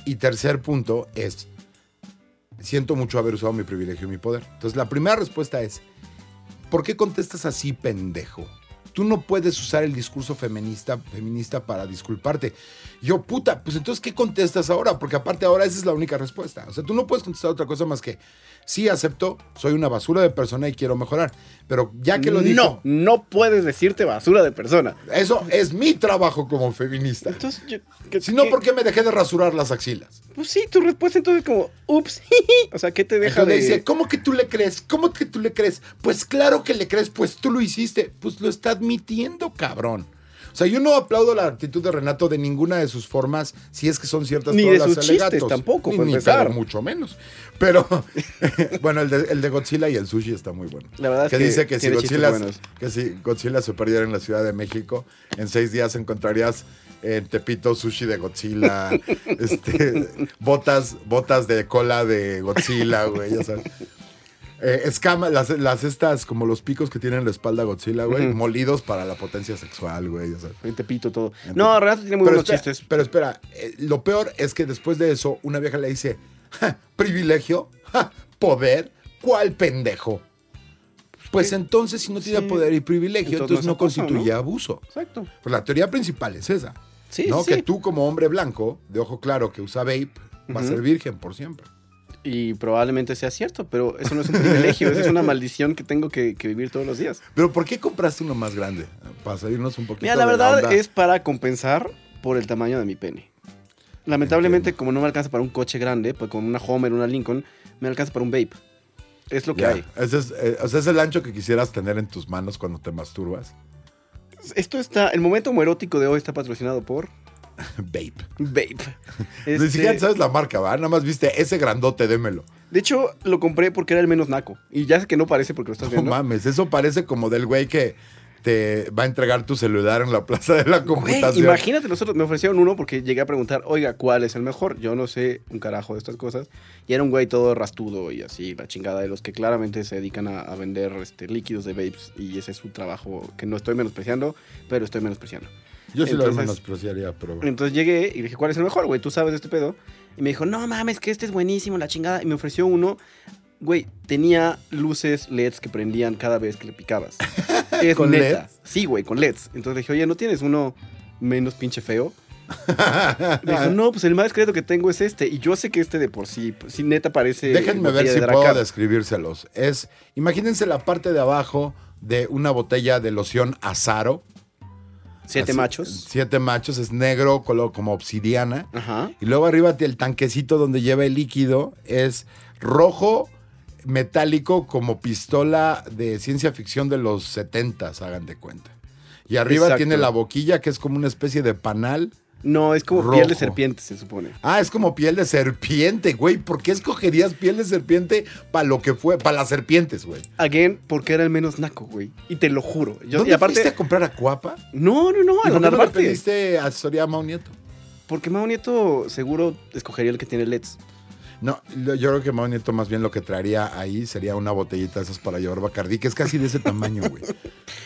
Y tercer punto es, siento mucho haber usado mi privilegio y mi poder. Entonces la primera respuesta es, ¿por qué contestas así, pendejo? Tú no puedes usar el discurso feminista, feminista para disculparte. Yo, puta, pues entonces, ¿qué contestas ahora? Porque aparte ahora esa es la única respuesta. O sea, tú no puedes contestar otra cosa más que, sí, acepto, soy una basura de persona y quiero mejorar. Pero ya que lo dijo, No, no puedes decirte basura de persona. eso es mi trabajo como feminista. Entonces, yo, que- Si no, ¿por qué me dejé de rasurar las axilas? Pues sí, tu respuesta entonces como, ups, *laughs* o sea, ¿qué te deja Entonces de...? dice, ¿cómo que tú le crees? ¿Cómo que tú le crees? Pues claro que le crees, pues tú lo hiciste. Pues lo está admitiendo, cabrón. O sea, yo no aplaudo la actitud de Renato de ninguna de sus formas, si es que son ciertas Ni todas de las sus chistes tampoco, ni, ni, pero mucho menos. Pero, *laughs* bueno, el de, el de Godzilla y el sushi está muy bueno. La verdad es que que dice que si, Godzilla, que si Godzilla se perdiera en la Ciudad de México, en seis días encontrarías en Tepito sushi de Godzilla, *laughs* este, botas, botas de cola de Godzilla, güey, ya sabes. Eh, escama, las, las estas, como los picos que tienen en la espalda Godzilla, güey, molidos para la potencia sexual, güey, ya sabes. En Tepito todo. En No, Renato tiene muy buenos espera, chistes. pero espera, eh, lo peor es que después de eso, una vieja le dice, "Ja, privilegio, ja, poder, ¿cuál pendejo? Pues entonces, si no tiene sí. poder y privilegio, Entonces entonces, no constituye ¿no? abuso. Exacto. Pues la teoría principal es esa. Sí, ¿no? sí. Que tú, como hombre blanco, de ojo claro, que usa vape, va a ser virgen por siempre. Y probablemente sea cierto, pero eso no es un privilegio, eso es una maldición que tengo que, que vivir todos los días. Pero ¿por qué compraste uno más grande? Para salirnos un poquito Mira, la de verdad onda. es para compensar por el tamaño de mi pene. Lamentablemente, como no me alcanza para un coche grande, pues con una Homer, una Lincoln, me alcanza para un vape. Es lo que hay. Ese es, eh, o sea, es el ancho que quisieras tener en tus manos cuando te masturbas. Esto está, el momento homoerótico de hoy está patrocinado por Vape. Vape. *laughs* Ni Este, siquiera sabes la marca, ¿va? Nada más viste ese grandote, démelo. de hecho, lo compré porque era el menos naco. Y ya sé que no parece porque lo estás No viendo. mames, eso parece como del güey que te va a entregar tu celular en la plaza de la Güey, computación. imagínate, nosotros me ofrecieron uno porque llegué a preguntar, oiga, ¿cuál es el mejor? Yo no sé un carajo de estas cosas. Y era un güey todo rastudo y así, la chingada de los que claramente se dedican a, a vender este, líquidos de vapes. Y ese es su trabajo que no estoy menospreciando, pero estoy menospreciando. Yo sí lo Entonces- menospreciaría, pero... Entonces llegué y dije, ¿cuál es el mejor, güey? Tú sabes de este pedo. Y me dijo, no mames, que este es buenísimo, la chingada. Y me ofreció uno, güey, tenía luces LEDs que prendían cada vez que le picabas. *laughs* *laughs* Es ¿Con neta. LEDs? Sí, güey, con LEDs. Entonces le dije, oye, ¿no tienes uno menos pinche feo? *laughs* Me dijo, no, pues el más discreto que tengo es este. Y yo sé que este de por sí, pues, sí, neta parece. Déjenme ver si de puedo describírselos. Es, imagínense la parte de abajo de una botella de loción Azaro. Siete Así- machos. Siete machos, es negro, color como obsidiana. Ajá. Y luego arriba el tanquecito donde lleva el líquido es rojo metálico como pistola de ciencia ficción de los 70, hagan de cuenta. Y arriba Exacto. tiene la boquilla que es como una especie de panal. No, es como piel de serpiente, se supone. Ah, es como piel de serpiente, güey. ¿Por qué escogerías piel de serpiente para lo que fue? Para las serpientes, güey. Again, porque era el menos naco, güey. Y te lo juro. Yo, ¿Dónde y aparte. fuiste a comprar a Cuapa? No, no, no, ¿Y a la Narvarte. pediste asesoría a Mau Nieto? Porque Mau Nieto seguro escogería el que tiene LEDs. No, yo creo que Mau Nieto más bien lo que traería ahí sería una botellita de esas para llevar Bacardí, que es casi de ese tamaño, güey.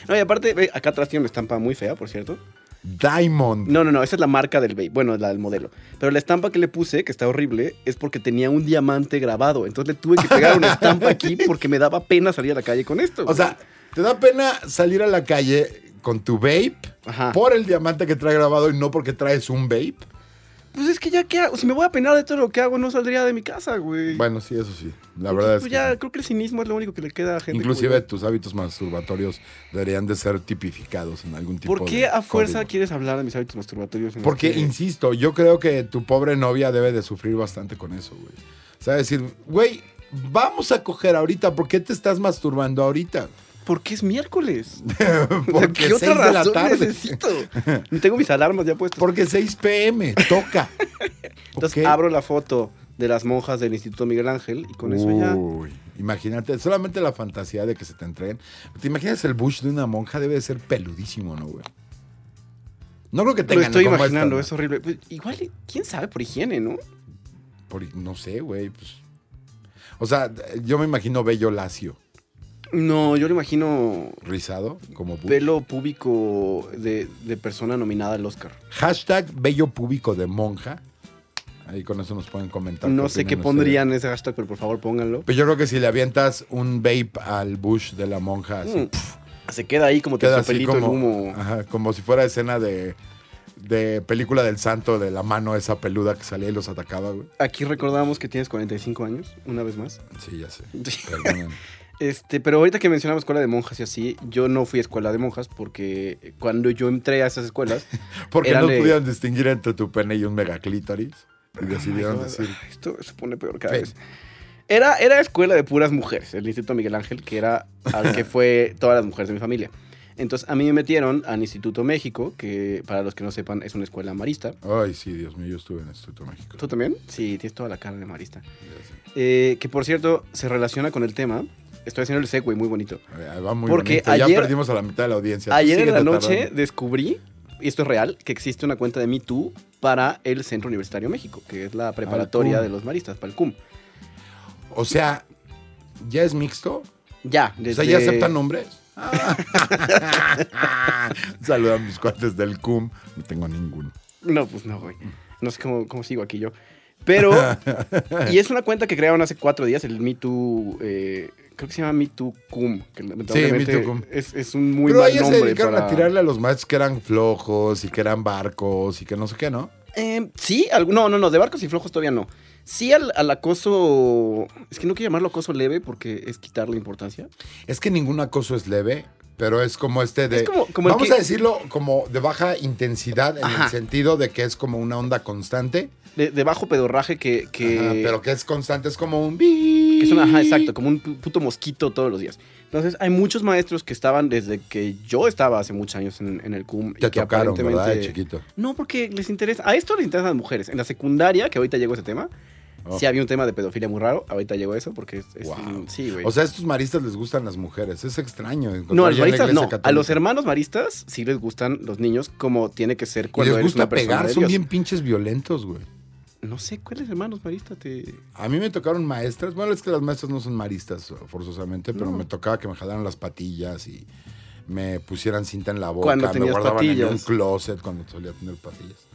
No, y aparte, acá atrás tiene una estampa muy fea, por cierto. Diamond. No, no, no, esa es la marca del vape. Bueno, la del modelo. Pero la estampa que le puse, que está horrible, es porque tenía un diamante grabado. Entonces le tuve que pegar una estampa aquí porque me daba pena salir a la calle con esto. O güey. sea, ¿te da pena salir a la calle con tu vape Ajá. por el diamante que trae grabado y no porque traes un vape? Pues es que ya, ¿qué hago? Si me voy a penar de todo lo que hago, no saldría de mi casa, güey. Bueno, sí, eso sí. La Entonces, verdad es pues que ya sí. creo que el cinismo es lo único que le queda a gente. Inclusive tus hábitos masturbatorios deberían de ser tipificados en algún tipo ¿Por qué de a fuerza código. quieres hablar de mis hábitos masturbatorios? en Porque, insisto, yo creo que tu pobre novia debe de sufrir bastante con eso, güey. O sea, decir, güey, vamos a coger ahorita, ¿por qué te estás masturbando ahorita? Porque es miércoles. *laughs* Porque ¿Qué otra 6 de la razón tarde. necesito? Tengo mis alarmas ya puestas. Porque 6 pm, toca. Entonces abro la foto de las monjas del Instituto Miguel Ángel y con eso ya. Uy, imagínate, solamente la fantasía de que se te entreguen. ¿Te imaginas el bush de una monja? Debe de ser peludísimo, ¿no, güey? No creo que Lo tengan estoy como imaginando, esta, es horrible. Pues, igual, quién sabe, por higiene, ¿no? por- no sé, güey. pues. O sea, yo me imagino bello lacio, No, yo lo imagino rizado, como bush. pelo púbico de, de persona nominada al Oscar. Hashtag bello púbico de monja. Ahí con eso nos pueden comentar. No sé qué pondrían ese hashtag, pero por favor pónganlo. Pero yo creo que si le avientas un vape al bush de la monja, así, Mm, Se queda ahí como queda así el como, humo. ajá, como si fuera escena de, de película del santo, de la mano esa peluda que salía y los atacaba, güey. Aquí recordamos que tienes 45 años, una vez más. Sí, ya sé. *laughs* Perdonen. Este, pero ahorita que mencionamos escuela de monjas y así, yo no fui a escuela de monjas porque cuando yo entré a esas escuelas, *laughs* Porque no de- pudieron distinguir entre tu pene y un megaclítoris. Y decidieron Ay, decir. Esto se pone peor cada Ven. vez. Era, era escuela de puras mujeres, el Instituto Miguel Ángel, que era al que *laughs* fue todas las mujeres de mi familia. Entonces a mí me metieron al Instituto México, que para los que no sepan es una escuela marista. Ay, sí, Dios mío, yo estuve en el Instituto México. ¿Tú también? Sí, tienes toda la cara de marista. Eh, que por cierto, se relaciona con el tema. Estoy haciendo el segue muy bonito. Va muy Porque bonito. Ya ayer- perdimos a la mitad de la audiencia. Ayer en la noche tardando. descubrí, y esto es real, que existe una cuenta de MeToo para el Centro Universitario México, que es la preparatoria de los maristas, para el CUM. O sea, ¿ya es mixto? Ya, O desde... sea, ¿ya aceptan nombres? *laughs* Saluda a mis cuates del CUM. No tengo ninguno. No, pues no, güey. No sé cómo, cómo sigo aquí yo. Pero, *laughs* y es una cuenta que crearon hace cuatro días, el MeToo, eh, creo que se llama MeToo Cum, que lamentablemente MeToo Cum. Es, es un muy Pero mal ellos se nombre dedicaron para... a tirarle a los maestros que eran flojos y que eran barcos y que no sé qué, ¿no? Eh, sí, al- no, no, no, de barcos y flojos todavía no. Sí al, al acoso, es que no quiero llamarlo acoso leve porque es quitarle importancia. Es que ningún acoso es leve, pero es como este de... Es como- vamos que- a decirlo como de baja intensidad en Ajá. el sentido de que es como una onda constante. De, de bajo pedorraje que... que Ajá, pero que es constante, es como un... Que es una, ajá, exacto, como un pu- puto mosquito todos los días. Entonces, hay muchos maestros que estaban desde que yo estaba hace muchos años en, en el CUM. Te y que tocaron, ¿verdad, aparentemente- chiquito? No, porque les interesa. A esto les interesan las mujeres. En la secundaria, que ahorita llegó ese tema, Oh. sí había un tema de pedofilia muy raro. Ahorita llegó eso porque es. es- Wow. Sí, güey. O sea, a estos maristas les gustan las mujeres. Es extraño. no, a los maristas no. A los hermanos maristas sí les gustan los niños como tiene que ser Y cuando les eres gusta una pegar, son bien pinches violentos, güey. No sé, ¿cuáles hermanos maristas te...? A mí me tocaron maestras. Bueno, es que las maestras no son maristas forzosamente, pero No. me tocaba que me jalaran las patillas y me pusieran cinta en la boca. Cuando me guardaban en un patillas. closet cuando solía tener patillas.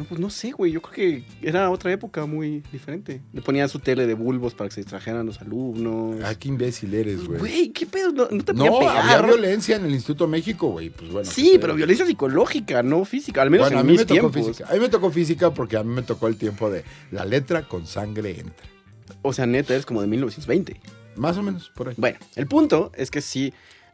No, pues no sé, güey. Yo creo que era otra época muy diferente. Le ponían su tele de bulbos para que se distrajeran los alumnos. Ay, qué imbécil eres, güey. Güey, ¿qué pedo? No, no te No, pegar. había violencia en el Instituto México, güey. Pues bueno. Sí, pero violencia psicológica, no física. Al menos Bueno, a en mí mis me tocó tiempos. física. A mí me tocó física porque a mí me tocó el tiempo de la letra con sangre entra. O sea, neta, es como de 1920. Más o menos por ahí. Bueno, el punto es que sí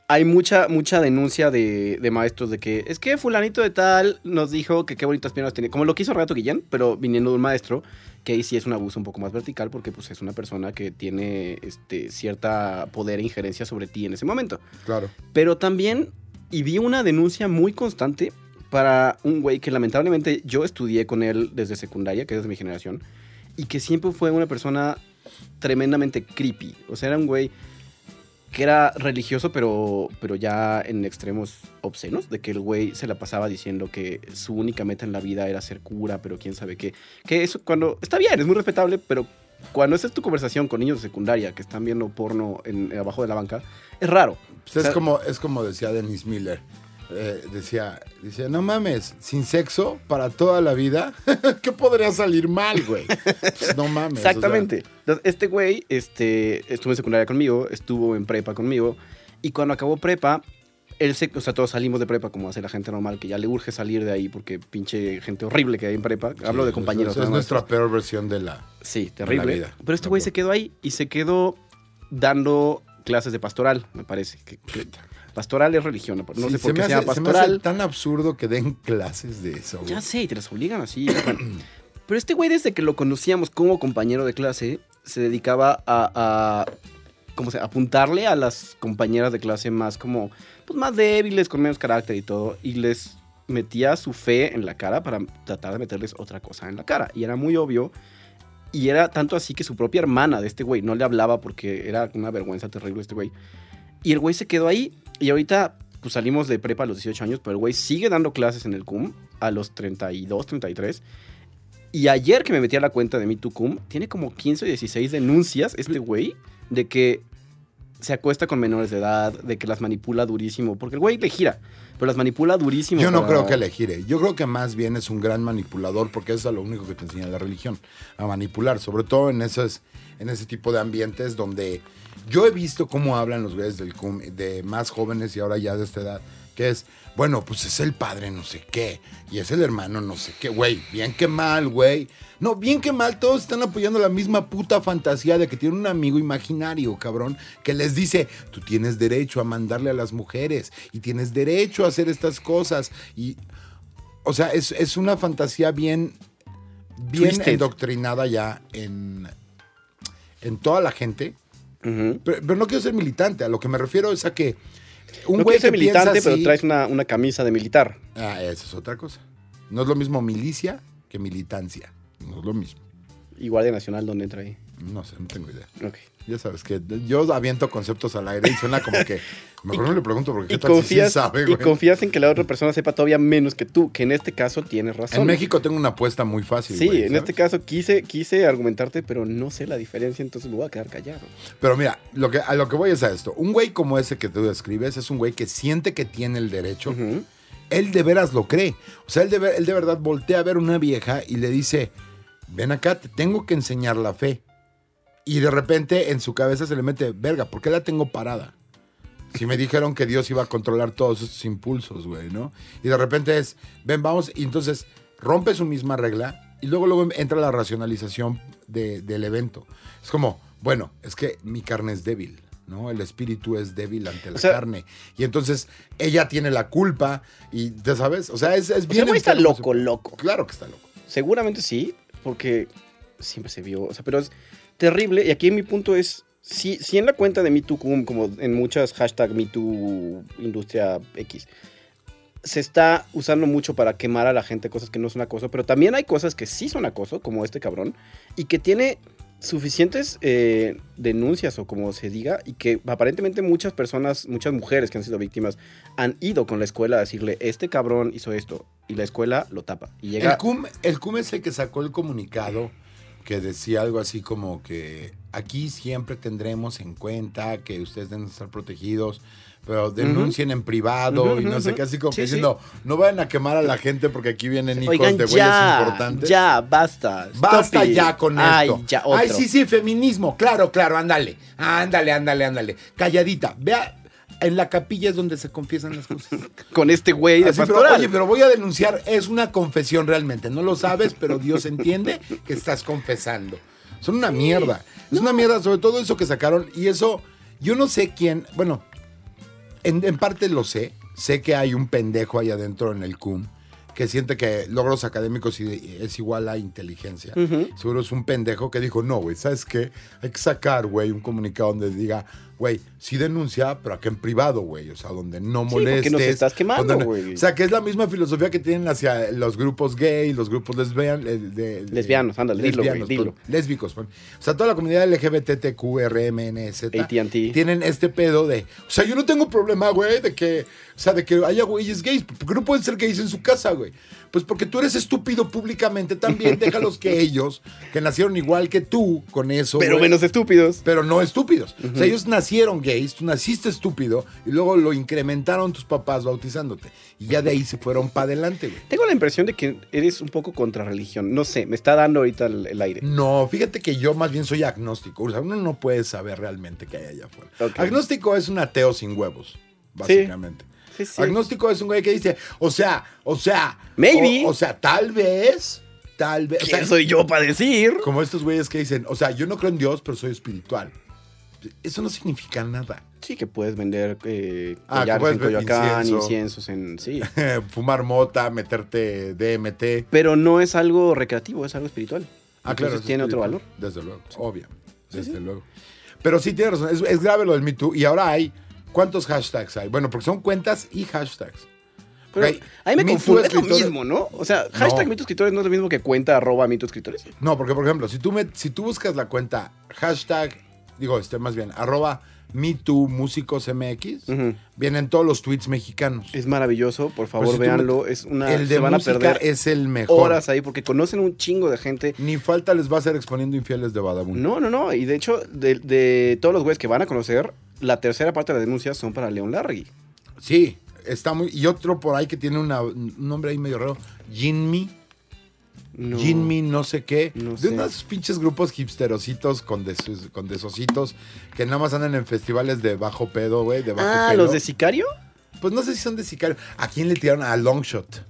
hay mucha, mucha denuncia de, de maestros de que es que fulanito de tal nos dijo que qué bonitas piernas tenía. Como lo que hizo Renato Guillén, pero viniendo de un maestro, que ahí sí es un abuso un poco más vertical porque pues es una persona que tiene este, cierta poder e injerencia sobre ti en ese momento. Claro. Pero también, y vi una denuncia muy constante para un güey que lamentablemente yo estudié con él desde secundaria, que es de mi generación, y que siempre fue una persona tremendamente creepy. O sea, era un güey que era religioso, pero, pero ya en extremos obscenos, de que el güey se la pasaba diciendo que su única meta en la vida era ser cura, pero quién sabe qué. Que eso cuando... Está bien, es muy respetable, pero cuando esa es tu conversación con niños de secundaria que están viendo porno en, abajo de la banca, es raro. Pues O es, sea- como, es como decía Dennis Miller. Eh, decía, decía, no mames, sin sexo para toda la vida, *laughs* ¿qué podría salir mal, güey? Pues no mames. o sea, Exactamente. Entonces, este güey este, estuvo en secundaria conmigo, estuvo en prepa conmigo, y cuando acabó prepa, él se, o sea, todos salimos de prepa como hace la gente normal, que ya le urge salir de ahí porque pinche gente horrible que hay en prepa. Hablo sí, de compañeros. Es, nuestra peor versión de la. Sí, terrible. vida. Pero este güey se quedó ahí y se quedó dando clases de pastoral, me parece. Que, que pastoral es religión, no Sí, sé por se qué se, llama se me hace pastoral. tan absurdo que den clases de eso. güey. Ya sé, y te las obligan así. Pero este güey, desde que lo conocíamos como compañero de clase, se dedicaba a, a ¿cómo se? apuntarle a las compañeras de clase más como, pues más débiles, con menos carácter y todo, y les metía su fe en la cara para tratar de meterles otra cosa en la cara. Y era muy obvio. Y era tanto así que su propia hermana de este güey no le hablaba porque era una vergüenza terrible este güey. Y el güey se quedó ahí. Y ahorita, pues salimos de prepa a los 18 años, pero el güey sigue dando clases en el CUM a los 32, 33. Y ayer que me metí a la cuenta de MeTooCum, tiene como 15 o 16 denuncias este güey de que se acuesta con menores de edad, de que las manipula durísimo, porque el güey le gira, pero las manipula durísimo. Yo no para- creo que le gire. Yo creo que más bien es un gran manipulador porque eso es lo único que te enseña la religión, a manipular, sobre todo en, esas, en ese tipo de ambientes donde yo he visto cómo hablan los güeyes del cum, de más jóvenes y ahora ya de esta edad, que es, bueno, pues es el padre no sé qué y es el hermano no sé qué, güey, bien que mal, güey. No, bien que mal, todos están apoyando la misma puta fantasía de que tienen un amigo imaginario, cabrón, que les dice, tú tienes derecho a mandarle a las mujeres y tienes derecho a hacer estas cosas. Y, o sea, es, es una fantasía bien, bien Twisted. endoctrinada ya en, en toda la gente. Pero, pero no quiero ser militante, a lo que me refiero es a que Un no güey ser militante, pero así- traes una, una camisa de militar. Ah, eso es otra cosa. No es lo mismo milicia que militancia. No es lo mismo. Y Guardia Nacional, ¿dónde entra ahí? No sé, no tengo idea. Ok. Ya sabes que yo aviento conceptos al aire y suena como que. Mejor no le pregunto porque *laughs* Y qué tal si sí confías, sabe, y güey. confías en que la otra persona sepa todavía menos que tú, que en este caso tienes razón. En México tengo una apuesta muy fácil. Sí, güey, en este caso quise, quise argumentarte, pero no sé la diferencia, entonces me voy a quedar callado. Pero mira, lo que, a lo que voy es a esto. Un güey como ese que tú describes es un güey que siente que tiene el derecho. Él de veras lo cree. O sea, él de, él de verdad voltea a ver una vieja y le dice: Ven acá, te tengo que enseñar la fe. Y de repente en su cabeza se le mete: Verga, ¿por qué la tengo parada? Si me dijeron que Dios iba a controlar todos estos impulsos, güey, ¿no? Y de repente es: Ven, vamos. Y entonces rompe su misma regla y luego, luego entra la racionalización de- del evento. Es como: Bueno, es que mi carne es débil. ¿no? El espíritu es débil ante la O sea- carne. Y entonces ella tiene la culpa y, ¿ya sabes? O sea, es, es O sea, bien... güey está loco, loco. Claro que está loco. Seguramente sí, porque siempre se vio, o sea, pero es terrible. Y aquí mi punto es, si, si en la cuenta de MeToo, como en muchas hashtag MeToo Industria X, se está usando mucho para quemar a la gente cosas que no son acoso, pero también hay cosas que sí son acoso, como este cabrón, y que tiene suficientes eh, denuncias o como se diga, y que aparentemente muchas personas, muchas mujeres que han sido víctimas, han ido con la escuela a decirle, este cabrón hizo esto, y la escuela lo tapa. Y llega... El CUM, el CUM es el que sacó el comunicado que decía algo así como que aquí siempre tendremos en cuenta que ustedes deben estar protegidos, pero denuncien en privado y no sé qué, así como Sí, que sí. diciendo, no vayan a quemar a la gente porque aquí vienen hijos Oigan, de güeyes importantes. ya, basta. Basta it. ya con Ay, esto. ya. Ay, sí, sí, feminismo. Claro, claro, ándale. Ándale, ándale, ándale. Calladita. Vea, en la capilla es donde se confiesan las cosas. *laughs* Con este güey de Así, pero, oye, pero voy a denunciar. Es una confesión realmente. No lo sabes, pero Dios entiende que estás confesando. Son una mierda. Es una mierda, sobre todo eso que sacaron. Y eso, yo no sé quién. Bueno, en, en parte lo sé. Sé que hay un pendejo ahí adentro en el CUM que siente que logros académicos es igual a inteligencia. Seguro es un pendejo que dijo, no, güey, ¿sabes qué? Hay que sacar, güey, un comunicado donde diga, güey, sí denuncia, pero acá en privado, güey. O sea, donde no Sí, porque molestes. nos estás quemando, no- güey. O sea, que es la misma filosofía que tienen hacia los grupos gay, los grupos lesbian, eh, de, de- Lesbianos, ándale, dilo, güey, dilo. lésbicos. pues. O sea, toda la comunidad LGBTQRMNZ tienen este pedo de, o sea, yo no tengo problema, güey, de que, o sea, de que haya güeyes gays, porque no pueden ser gays en su casa, güey. Pues porque tú eres estúpido públicamente también, déjalos que *laughs* ellos, que nacieron igual que tú, con eso, Pero menos estúpidos. pero no estúpidos. O sea, ellos nacieron gays, tú naciste estúpido y luego lo incrementaron tus papás bautizándote. Y ya de ahí se fueron para adelante, güey. Tengo la impresión de que eres un poco contra religión. No sé, me está dando ahorita el, el aire. No, fíjate que yo más bien soy agnóstico. O sea, uno no puede saber realmente qué hay allá afuera. Agnóstico es un ateo sin huevos, básicamente. Sí, sí. Agnóstico es un güey que dice, o sea, o sea, Maybe. O, o sea, tal vez, tal vez. o sea, ¿Quién soy yo para decir? Como estos güeyes que dicen, o sea, yo no creo en Dios, pero soy espiritual. Eso no significa nada. Sí, que puedes vender eh, Ah, collares en Coyoacán, incienso. inciensos en... Sí. *laughs* Fumar mota, meterte DMT. Pero no es algo recreativo, es algo espiritual. Ah, claro. Entonces es tiene otro valor. Desde luego, obvio. Desde luego. Pero sí tienes razón, es, es grave lo del Me Too. Y ahora hay, ¿cuántos hashtags hay? Bueno, porque son cuentas y hashtags. Pero Porque ahí me Me confunde, es lo mismo, ¿no? O sea, hashtag No. mito escritores no es lo mismo que cuenta arroba mito escritores. No, porque por ejemplo, si tú, me, si tú buscas la cuenta hashtag, digo, este más bien, arroba MeToo Músicos MX, Ujú. vienen todos los tweets mexicanos. Es maravilloso, por favor, si tú véanlo. Es una, el de se van a perder es el mejor. horas ahí porque conocen un chingo de gente. Ni falta les va a ser exponiendo infieles de Badabun. No, no, no. Y de hecho, de, de todos los güeyes que van a conocer, la tercera parte de las denuncias son para León Larry. Sí, está muy. Y otro por ahí que tiene una- un nombre ahí medio raro. Jinmi. No. Jinmi, no sé qué. No de sé. unos pinches grupos hipsterositos con, desos- con desositos que nada más andan en festivales de bajo pedo, güey. De bajo Ah, pelo. los de Sicario. Pues no sé si son de sicario. ¿A quién le tiraron? A Longshot.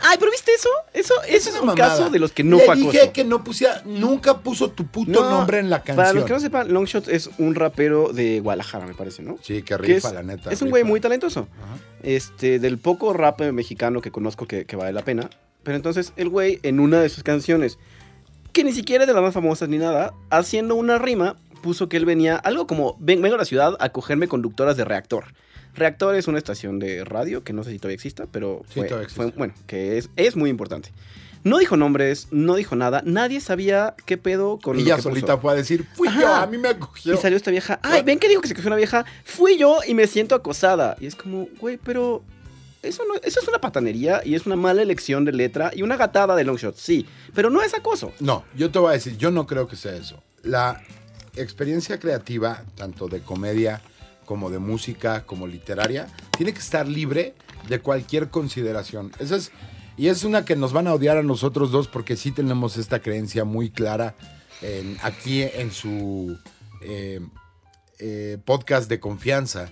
Ay, pero ¿viste eso? Eso, eso es un mamada. caso de los que no Le fue dije acoso. que no pusiera, nunca puso tu puto No, nombre en la canción. Para los que no sepan, Longshot es un rapero de Guadalajara, me parece, ¿no? Sí, que rifa, es, la neta. es un güey rifa. muy talentoso. Ajá. Este, del poco rap mexicano que conozco que, que vale la pena. Pero entonces el güey, en una de sus canciones, que ni siquiera es de las más famosas ni nada, haciendo una rima, puso que él venía, algo como, "Ven- vengo a la ciudad a cogerme conductoras de reactor. Reactor es una estación de radio que no sé si todavía exista, pero Sí, fue, todavía existe. fue- bueno, que es, es muy importante. No dijo nombres, no dijo nada, nadie sabía qué pedo con lo Ella puso. solita fue a decir, fui Ajá. yo, a mí me acogió. Y salió esta vieja, ay, ven que dijo que se cogió una vieja, fui yo y me siento acosada. Y es como, güey, pero eso, no, eso es una patanería y es una mala elección de letra y una gatada de long shot, sí, pero no es acoso. No, yo te voy a decir, yo no creo que sea eso. La experiencia creativa, tanto de comedia como de música, como literaria, tiene que estar libre de cualquier consideración. Esa es, y es una que nos van a odiar a nosotros dos porque sí tenemos esta creencia muy clara en- aquí en su eh, eh, podcast de confianza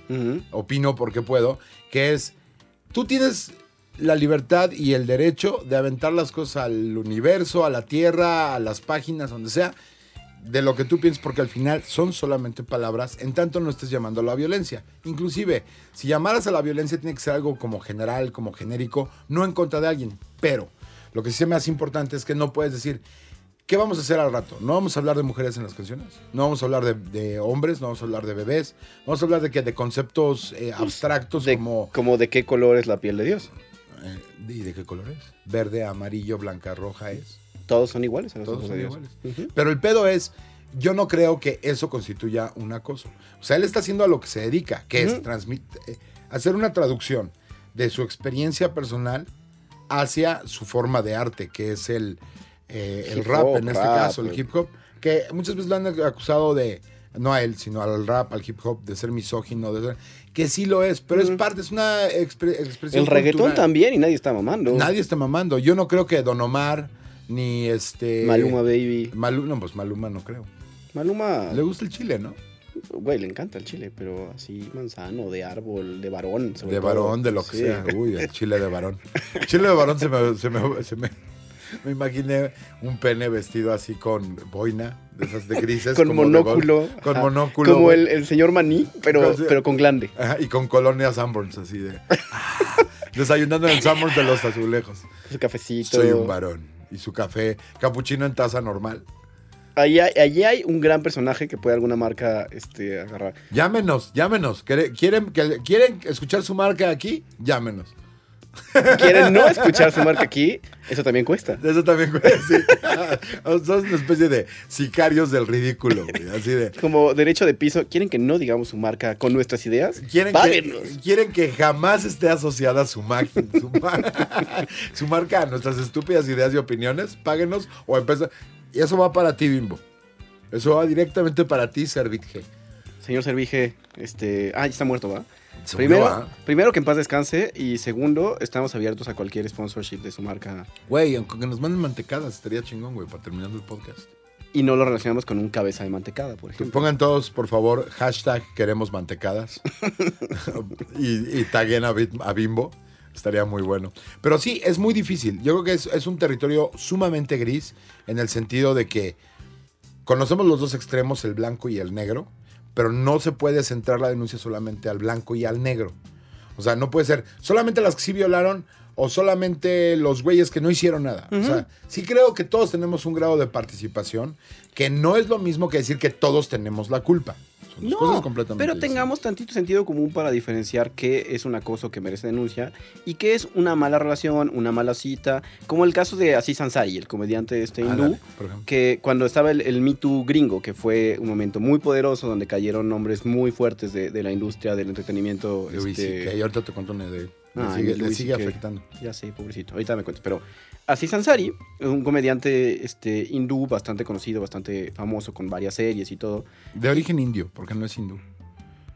opino porque puedo, que es, tú tienes la libertad y el derecho de aventar las cosas al universo, a la tierra, a las páginas, donde sea, de lo que tú piensas, porque al final son solamente palabras, en tanto no estés llamando a la violencia. Inclusive, si llamaras a la violencia tiene que ser algo como general, como genérico, no en contra de alguien. Pero lo que sí se me hace importante es que no puedes decir, ¿qué vamos a hacer al rato? No vamos a hablar de mujeres en las canciones, no vamos a hablar de, de hombres, no vamos a hablar de bebés, vamos a hablar de que de conceptos eh, abstractos De, como... como de qué color es la piel de Dios. eh, ¿Y de qué color es? Verde, amarillo, blanca, roja es. Todos son iguales a los Todos son iguales. Pero el pedo es, yo no creo que eso constituya un acoso. O sea, él está haciendo a lo que se dedica, que es Ujú. transmit- eh, hacer una traducción de su experiencia personal hacia su forma de arte, que es el, eh, el rap, en este rap, caso, el eh. hip hop, que muchas veces lo han acusado de, no a él, sino al rap, al hip hop, de ser misógino, de ser- que sí lo es, pero es parte, es una expre- expresión El reggaetón cultural. también y nadie está mamando. Nadie está mamando. Yo no creo que Don Omar ni este. Maluma Baby. Maluma, no, pues Maluma no creo. Maluma, Le gusta el chile, ¿no? güey, le encanta el chile, pero así manzano, de árbol, de varón. sobre De todo. varón, de lo que Sí. sea. Uy, el chile de varón. El chile de varón se me, se me, se me, me imaginé un pene vestido así con boina, de esas de grises. Con monóculo. Con monóculo. Como el señor Maní, pero, Con- pero con glande. Ajá, y con colonias Sanborns, así de. ah, desayunando en el Sanborns de los azulejos. Su cafecito. Soy un varón. Y su café, capuchino en taza normal. Ahí hay, allí hay un gran personaje que puede alguna marca este, agarrar. Llámenos, llámenos. ¿Quiere- ¿Quieren, que- ¿Quieren escuchar su marca aquí? Llámenos. ¿Quieren no escuchar su marca aquí? Eso también cuesta. Eso también, güey, sí. *laughs* Son una especie de sicarios del ridículo, güey. Así de. Como derecho de piso, ¿quieren que no digamos su marca con nuestras ideas? Quieren que, Páguenos. quieren que jamás esté asociada su, ma- su, ma- *laughs* su marca a nuestras estúpidas ideas y opiniones. Páguenos o empieza. Y eso va para ti, Bimbo. Eso va directamente para ti, Servitge. Señor Servige, este. Ah, ya está muerto, ¿va? Primero, primero que en paz descanse y segundo, estamos abiertos a cualquier sponsorship de su marca Güey, aunque nos manden mantecadas, estaría chingón, güey, para terminando el podcast. y no lo relacionamos con un cabeza de mantecada, por ejemplo. Pongan todos, por favor, hashtag queremos mantecadas. *laughs* y, y taguen a, Bimbo. Estaría muy bueno. Pero sí, es muy difícil. Yo creo que es, es un territorio sumamente gris en el sentido de que conocemos los dos extremos, el blanco y el negro, pero no se puede centrar la denuncia solamente al blanco y al negro. O sea, no puede ser solamente las que sí violaron o solamente los güeyes que no hicieron nada. O sea, sí creo que todos tenemos un grado de participación que no es lo mismo que decir que todos tenemos la culpa. Son dos cosas completamente pero tengamos tantito sentido común para diferenciar qué es un acoso que merece denuncia y qué es una mala relación, una mala cita, como el caso de Aziz Ansari, el comediante este hindú, por ejemplo. que cuando estaba el, el Me Too gringo, que fue un momento muy poderoso donde cayeron nombres muy fuertes de, de la industria del entretenimiento. Louis este, C.K., ahorita te cuento una de. Le Ah, sigue, le afectando. Ya sé, pobrecito. Ahorita me cuento. Pero Aziz Ansari, un comediante este, hindú bastante conocido, bastante famoso, con varias series y todo. De origen indio, porque no es hindú.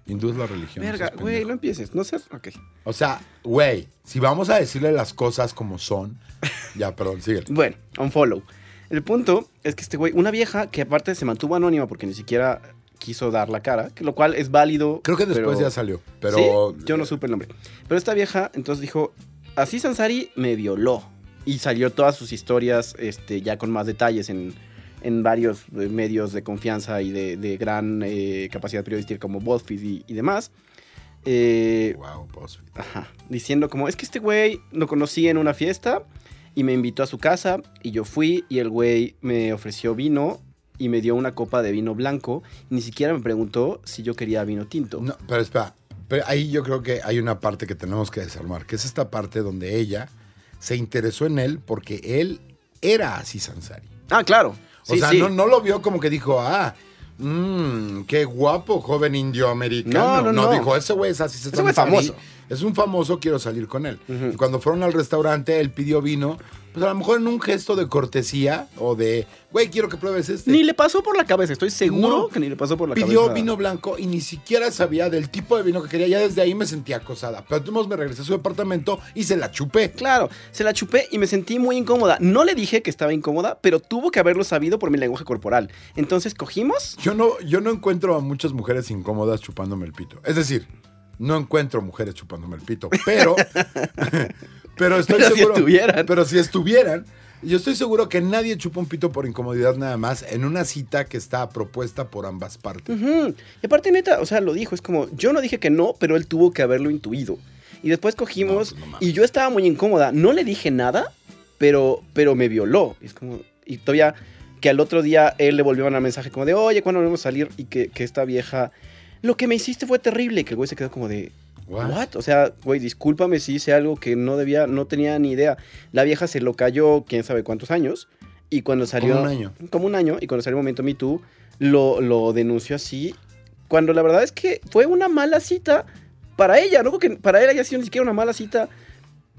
Hindú es la religión. Verga, seas güey, no empieces. No sé. Ok. O sea, güey, si vamos a decirle las cosas como son. *laughs* Ya, perdón, sigue. Bueno, un follow. El punto es que este güey, una vieja que aparte se mantuvo anónima porque ni siquiera quiso dar la cara, lo cual es válido. Creo que después pero- ya salió, pero... ¿Sí? Yo no supe el nombre. Pero esta vieja entonces dijo, así Sansari me violó. Y salió todas sus historias este, ya con más detalles en, en varios eh, medios de confianza y de, de gran eh, capacidad periodística como BuzzFeed y, y demás. Eh, Wow, BuzzFeed. Ajá. Diciendo como, es que este güey lo conocí en una fiesta y me invitó a su casa y yo fui y el güey me ofreció vino y me dio una copa de vino blanco. Ni siquiera me preguntó si yo quería vino tinto. No, pero espera, Pero ahí yo creo que hay una parte que tenemos que desarmar, que es esta parte donde ella se interesó en él porque él era así Sansari. Ah, claro. O Sí, sea, sí. No, no lo vio como que dijo, ah, mmm, qué guapo joven indioamericano. No, no, no. dijo, ese güey es así. Ese güey es famoso. Es un famoso, quiero salir con él. Y cuando fueron al restaurante, él pidió vino, pues a lo mejor en un gesto de cortesía o de, güey, quiero que pruebes este. Ni le pasó por la cabeza, estoy seguro No. que ni le pasó por la Pidió cabeza. vino blanco y ni siquiera sabía del tipo de vino que quería. Ya desde ahí me sentía acosada. Pero tú me regresé a su departamento y se la chupé. Claro, se la chupé y me sentí muy incómoda. No le dije que estaba incómoda, pero tuvo que haberlo sabido por mi lenguaje corporal. Entonces cogimos. Yo no, yo no encuentro a muchas mujeres incómodas chupándome el pito. Es decir, no encuentro mujeres chupándome el pito, pero, *laughs* pero estoy Pero si seguro. estuvieran. Pero si estuvieran, yo estoy seguro que nadie chupa un pito por incomodidad nada más en una cita que está propuesta por ambas partes. Y aparte, neta, o sea, lo dijo. Es como, yo no dije que no, pero él tuvo que haberlo intuido. Y después cogimos No, pues no y yo estaba muy incómoda. No le dije nada, pero, pero me violó. Y es como, y todavía que al otro día él le volvió a mandar mensaje como de, oye, ¿cuándo volvemos a salir? Y que, que esta vieja, lo que me hiciste fue terrible. Que el güey se quedó como de, What? ¿What? O sea, güey, discúlpame si hice algo que no debía, no tenía ni idea. La vieja se lo cayó quién sabe cuántos años. Y cuando salió. Como un año. Como un año. Y cuando salió el momento Me Too, lo, lo denunció así. Cuando la verdad es que fue una mala cita para ella, ¿no? Porque para él haya sido ni siquiera una mala cita.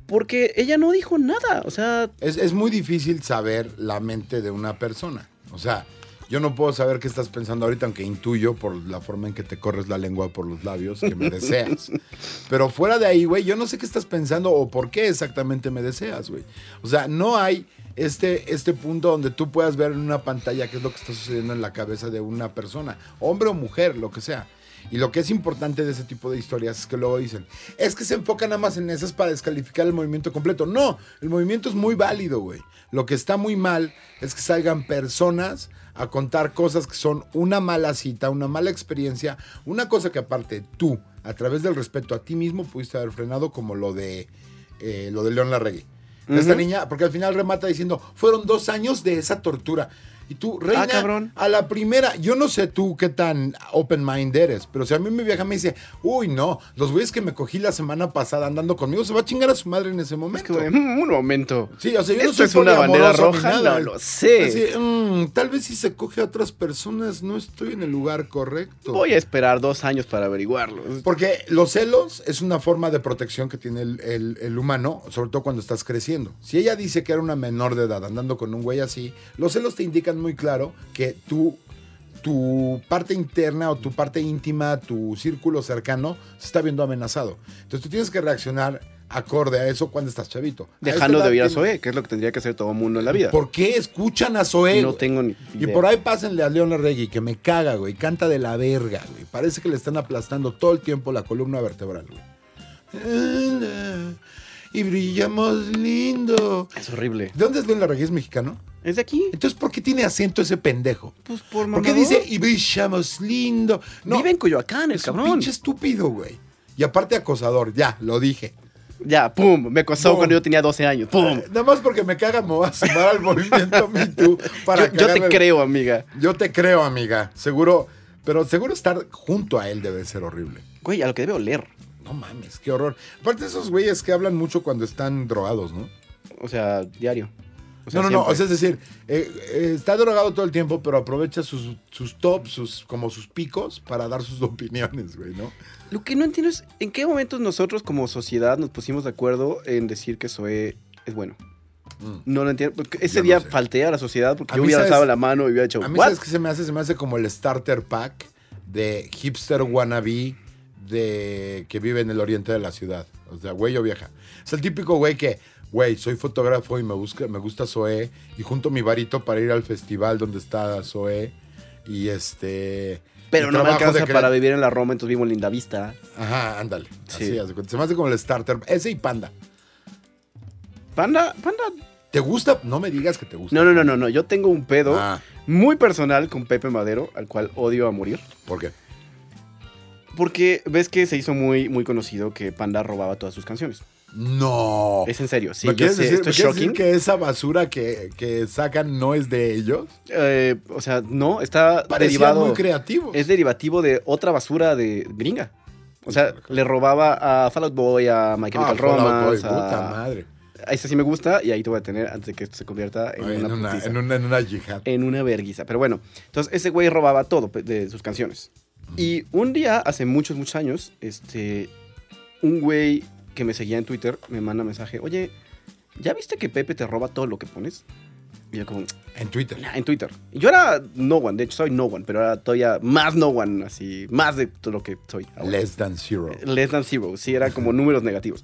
Porque ella no dijo nada. O sea, Es, es muy difícil saber la mente de una persona. O sea, yo no puedo saber qué estás pensando ahorita, aunque intuyo por la forma en que te corres la lengua por los labios que me deseas. *laughs* Pero fuera de ahí, güey, yo no sé qué estás pensando o por qué exactamente me deseas, güey. O sea, no hay este, este punto donde tú puedas ver en una pantalla qué es lo que está sucediendo en la cabeza de una persona, hombre o mujer, lo que sea. Y lo que es importante de ese tipo de historias es que luego dicen, es que se enfocan nada más en esas para descalificar el movimiento completo. No, el movimiento es muy válido, güey. Lo que está muy mal es que salgan personas a contar cosas que son una mala cita, una mala experiencia, una cosa que aparte tú, a través del respeto a ti mismo, pudiste haber frenado como lo de, eh, lo de León Larregui. De Esta niña, porque al final remata diciendo, fueron dos años de esa tortura. Y tú, reina, cabrón. a la primera, yo no sé tú qué tan open mind eres, pero si a mí mi vieja me dice, uy, no, los güeyes que me cogí la semana pasada andando conmigo, se va a chingar a su madre en ese es momento. como de, "Mm, un momento. Sí, o sea, yo no Esto soy es una bandera roja, nada. no lo sé. Así, "Mm, tal vez si se coge a otras personas, no estoy en el lugar correcto. Voy a esperar dos años para averiguarlo. Porque los celos es una forma de protección que tiene el, el- el humano, sobre todo cuando estás creciendo. Si ella dice que era una menor de edad andando con un güey así, los celos te indican muy claro que tú, tu parte interna o tu parte íntima, tu círculo cercano, se está viendo amenazado. Entonces tú tienes que reaccionar acorde a eso cuando estás chavito. Dejando de oír a Zoe, que es lo que tendría que hacer todo mundo en la vida. ¿Por qué escuchan a Zoé? no tengo ni Y por ahí pásenle a León Larregui, que me caga, güey. Canta de la verga, güey. Parece que le están aplastando todo el tiempo la columna vertebral, güey. Y brillamos lindo. Es horrible. ¿De dónde es León Larregui? ¿Es mexicano? ¿Es de aquí? Entonces, ¿por qué tiene acento ese pendejo? Pues por ¿Por qué dice y brillamos lindo? No, Vive en Coyoacán, el es un cabrón. pinche estúpido, güey. Y aparte acosador, ya, lo dije. Ya, pum, me acosó cuando yo tenía 12 años. Pum. Eh, Nada más porque me caga, me voy a sumar al movimiento *laughs* Me Too para Yo, yo te creo, amiga. Yo te creo, amiga. Seguro, pero seguro estar junto a él debe ser horrible. Güey, a lo que debe oler. No mames, qué horror. Aparte de esos güeyes que hablan mucho cuando están drogados, ¿no? O sea, diario. O sea, no, no, no. O sea, es decir, eh, eh, está drogado todo el tiempo, pero aprovecha sus, sus tops, sus, como sus picos, para dar sus *laughs* opiniones, güey, ¿no? Lo que no entiendo es en qué momentos nosotros como sociedad nos pusimos de acuerdo en decir que Zoe es bueno. Mm. No lo entiendo. Porque ese Yo no día sé. falté a la sociedad porque A yo hubiera alzado la mano y hubiera dicho, A mí. ¿sabes qué se me hace? Se me hace como el starter pack de hipster wannabe de que vive en el oriente de la ciudad. O sea, güey o vieja. Es el típico güey que, güey, soy fotógrafo y me, busca, me gusta Zoé y junto mi varito para ir al festival donde está Zoé y este... Pero no me alcanza para vivir en la Roma, entonces vivo en Linda Vista. Ajá, ándale. Sí. Así, se me hace como el starter. Ese y Panda. Panda, panda. ¿Te gusta? No me digas que te gusta. No, no, no, no, no. Yo tengo un pedo Ah, muy personal con Pepe Madero, al cual odio a morir. ¿por qué? Porque ves que se hizo muy, muy conocido que Panda robaba todas sus canciones. No. Es en serio, sí. ¿Me yo quieres sé, decir, esto me es quieres decir shocking. que esa basura que, que sacan no es de ellos? Eh, o sea, no, está Parecía derivado. muy creativo. Es derivativo de otra basura de gringa. O sea, le robaba a Fall Out Boy, a My Ah, Out Boy, Romance. puta madre. a ese sí me gusta y ahí te voy a tener antes de que esto se convierta en, Ay, En una, una, en una, en una yihad. en una verguiza. Pero bueno, entonces ese güey robaba todo de sus canciones. Y un día, hace muchos, muchos años, este, un güey que me seguía en Twitter me manda mensaje, oye, ¿ya viste que Pepe te roba todo lo que pones? Y yo como, En Twitter. "Nah", en Twitter. Y yo era no one, de hecho soy no one, pero era todavía más no one, así, más de todo lo que soy. ahora. Less than zero. Less than zero, sí, era como números negativos.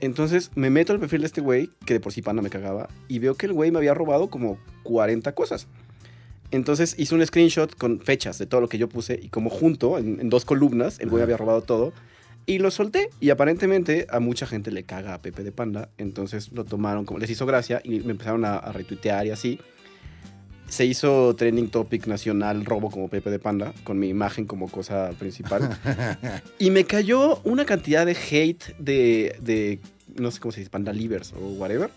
Entonces me meto al perfil de este güey, que de por sí panda me cagaba, y veo que el güey me había robado como 40 cosas. Entonces hice un screenshot con fechas de todo lo que yo puse, y como junto, en, en dos columnas, el güey había robado todo, y lo solté. Y aparentemente a mucha gente le caga a Pepe de Panda, entonces lo tomaron como les hizo gracia, y me empezaron a, a retuitear y así. Se hizo trending topic nacional robo como Pepe de Panda, con mi imagen como cosa principal. *laughs* Y me cayó una cantidad de hate de, de no sé cómo se dice, pandalivers o whatever.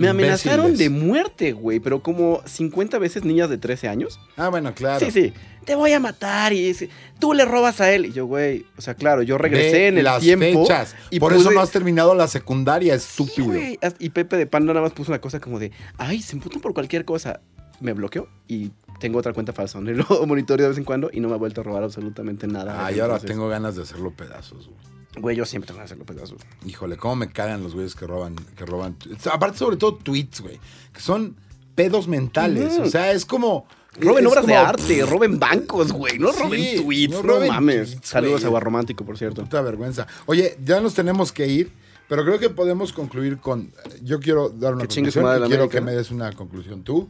Me amenazaron de muerte, güey, pero como 50 veces niñas de 13 años. Ah, bueno, claro. Sí, sí. Te voy a matar y dice, tú le robas a él. Y yo, güey, o sea, claro, yo regresé Ve en el las tiempo. fechas. y Por eso no has terminado la secundaria, Sí, estúpido. güey. Y Pepe de Panda nada más puso una cosa como de, ay, se emputan por cualquier cosa. Me bloqueó y tengo otra cuenta falsa donde *laughs* lo monitoreo de vez en cuando y no me ha vuelto a robar absolutamente nada. Ay, ahora Entonces, tengo ganas de hacerlo pedazos, güey. Güey, yo siempre tengo que hacerlo pedazos. Híjole, cómo me cagan los güeyes que roban, que roban. Aparte, sobre todo tweets, güey. Que son pedos mentales. O sea, es como. Roben obras de arte, roben bancos, güey. No Sí, roben tweets, no mames. tweets, Saludos güey. a Guarromántico, por cierto. Puta vergüenza. Oye, ya nos tenemos que ir, pero creo que podemos concluir con. Yo quiero dar una Que conclusión y quiero América. que me des una conclusión tú.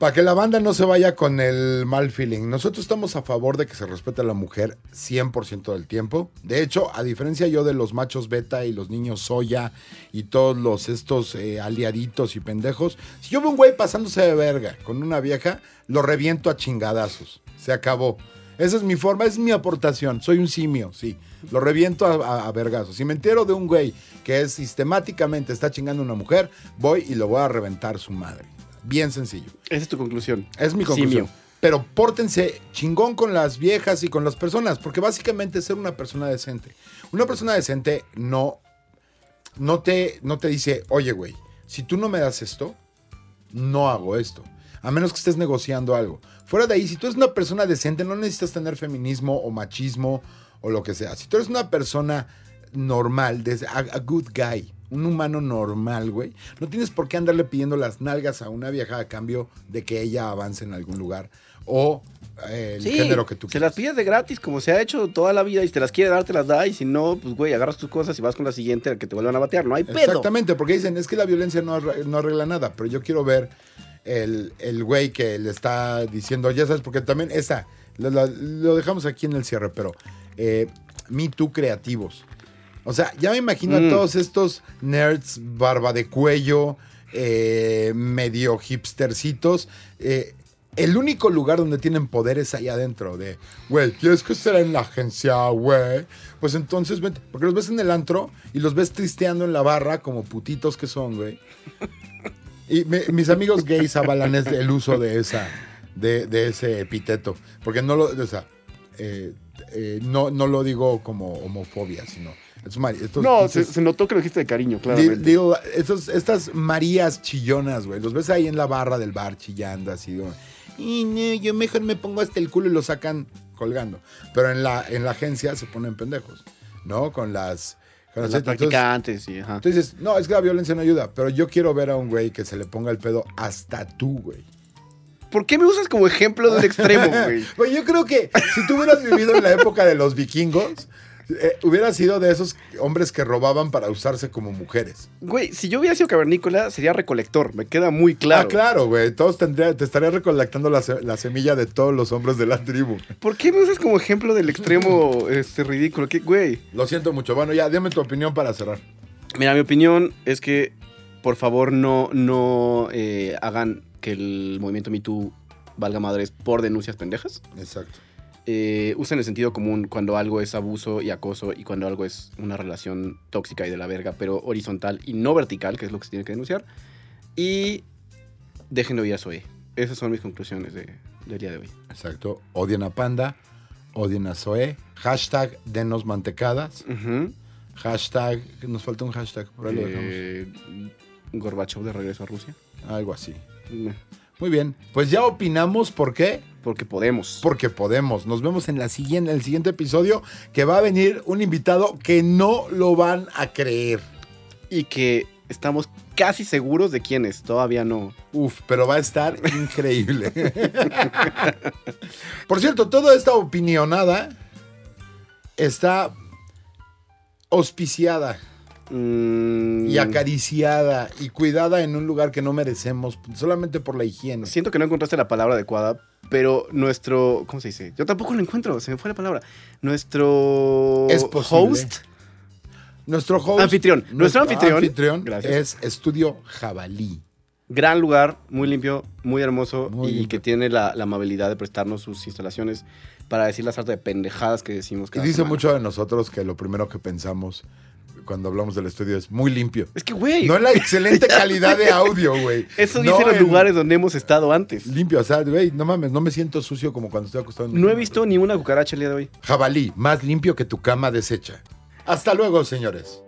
Para que la banda no se vaya con el mal feeling. Nosotros estamos a favor de que se respete a la mujer 100% del tiempo. De hecho, a diferencia yo de los machos beta y los niños soya y todos los estos eh, aliaditos y pendejos, si yo veo un güey pasándose de verga con una vieja, lo reviento a chingadazos. Se acabó. Esa es mi forma, es mi aportación. Soy un simio, sí. Lo reviento a, a- a vergazos. Si me entero de un güey que es sistemáticamente está chingando a una mujer, voy y lo voy a reventar su madre. Bien sencillo. Esa es tu conclusión. Es mi conclusión. Simio. Pero pórtense chingón con las viejas y con las personas, porque básicamente es ser una persona decente. Una persona decente no, no, te, no te dice, oye, güey, si tú no me das esto, no hago esto. A menos que estés negociando algo. Fuera de ahí, si tú eres una persona decente, no necesitas tener feminismo o machismo o lo que sea. Si tú eres una persona normal, a, a good guy, un humano normal, güey, no tienes por qué andarle pidiendo las nalgas a una vieja a cambio de que ella avance en algún lugar o eh, el Sí, género que tú se quieras. las pides de gratis, como se ha hecho toda la vida, y si te las quiere dar, te las da, y si no, pues, güey, agarras tus cosas y vas con la siguiente, que te vuelvan a batear, no hay pedo. Exactamente, porque dicen, es que la violencia no, arre- no arregla nada, pero yo quiero ver el, el güey que le está diciendo, ya sabes, porque también esa, lo, lo- lo dejamos aquí en el cierre, pero eh, Me Too creativos. O sea, ya me imagino Mm. a todos estos nerds, barba de cuello, eh, medio hipstercitos. eh, el único lugar donde tienen poder es ahí adentro. De, güey, ¿quieres que esté en la agencia, güey? Pues entonces vente. Porque los ves en el antro y los ves tristeando en la barra como putitos que son, güey. Y me- mis amigos gays avalan el uso de esa, de, de ese epíteto. Porque no lo, o sea, eh, eh, no, no lo digo como homofobia, sino. Estos mari- estos No, se, notó que lo dijiste de cariño, claramente. Digo, estos- estas Marías chillonas, güey. Los ves ahí en la barra del bar chillando, así, güey. Y no, yo mejor me pongo hasta el culo y lo sacan colgando. Pero en la, en la agencia se ponen pendejos, ¿no? Con las. Con Las las- entonces- practicantes, ajá. entonces, no, es que la violencia no ayuda. Pero yo quiero ver a un güey que se le ponga el pedo hasta tú, güey. ¿Por qué me usas como ejemplo del extremo, *laughs* güey? Güey, yo creo que si tú hubieras vivido en la época de los vikingos, eh, hubieras sido de esos hombres que robaban para usarse como mujeres. Güey, si yo hubiera sido cavernícola, sería recolector, me queda muy claro. Ah, claro, güey. Todos tendría, te estaría recolectando la semilla de todos los hombres de la tribu. ¿Por qué me usas como ejemplo del extremo *laughs* este, ridículo? ¿Qué, güey? Lo siento mucho. Bueno, ya, dime tu opinión para cerrar. Mira, mi opinión es que, por favor, no, no eh, hagan que el movimiento MeToo valga madres por denuncias pendejas. Exacto. Eh, usen el sentido común cuando algo es abuso y acoso y cuando algo es una relación tóxica y de la verga, pero horizontal y no vertical, que es lo que se tiene que denunciar. Y dejen de oír a Zoe. Esas son mis conclusiones de- del día de hoy. Exacto. Odien a Panda, odien a Zoe, Hashtag denos mantecadas. Hashtag, nos falta un hashtag, por ahí lo dejamos. Eh, Gorbachev de regreso a Rusia. Algo así. Muy bien, pues ya opinamos, ¿por qué? Porque podemos. Porque podemos. Nos vemos en, la siguiente, en el siguiente episodio que va a venir un invitado que no lo van a creer. Y que estamos casi seguros de quién es. Todavía no. Uf, pero va a estar increíble. *laughs* Por cierto, toda esta opinionada está auspiciada Mm, y acariciada y cuidada en un lugar que no merecemos solamente por la higiene. Siento que no encontraste la palabra adecuada, pero nuestro. ¿Cómo se dice? Yo tampoco lo encuentro, se me fue la palabra. Nuestro Es host, Nuestro host, Anfitrión. Nuestro anfitrión. Gracias. es Estudio Jabalí. gran lugar, muy limpio, muy hermoso Muy y limpio. que tiene la, la amabilidad de prestarnos sus instalaciones para decir la sarta de pendejadas que decimos Y cada dice semana. mucho de nosotros que lo primero que pensamos cuando hablamos del estudio es muy limpio. Es que, güey, No la excelente *laughs* calidad de audio, güey. eso No dice los lugares donde hemos estado antes. Limpio, o sea, güey, no mames, no me siento sucio como cuando estoy acostado en No he visto ni una cucaracha el día de hoy. Jabalí, más limpio que tu cama deshecha. Hasta luego, señores.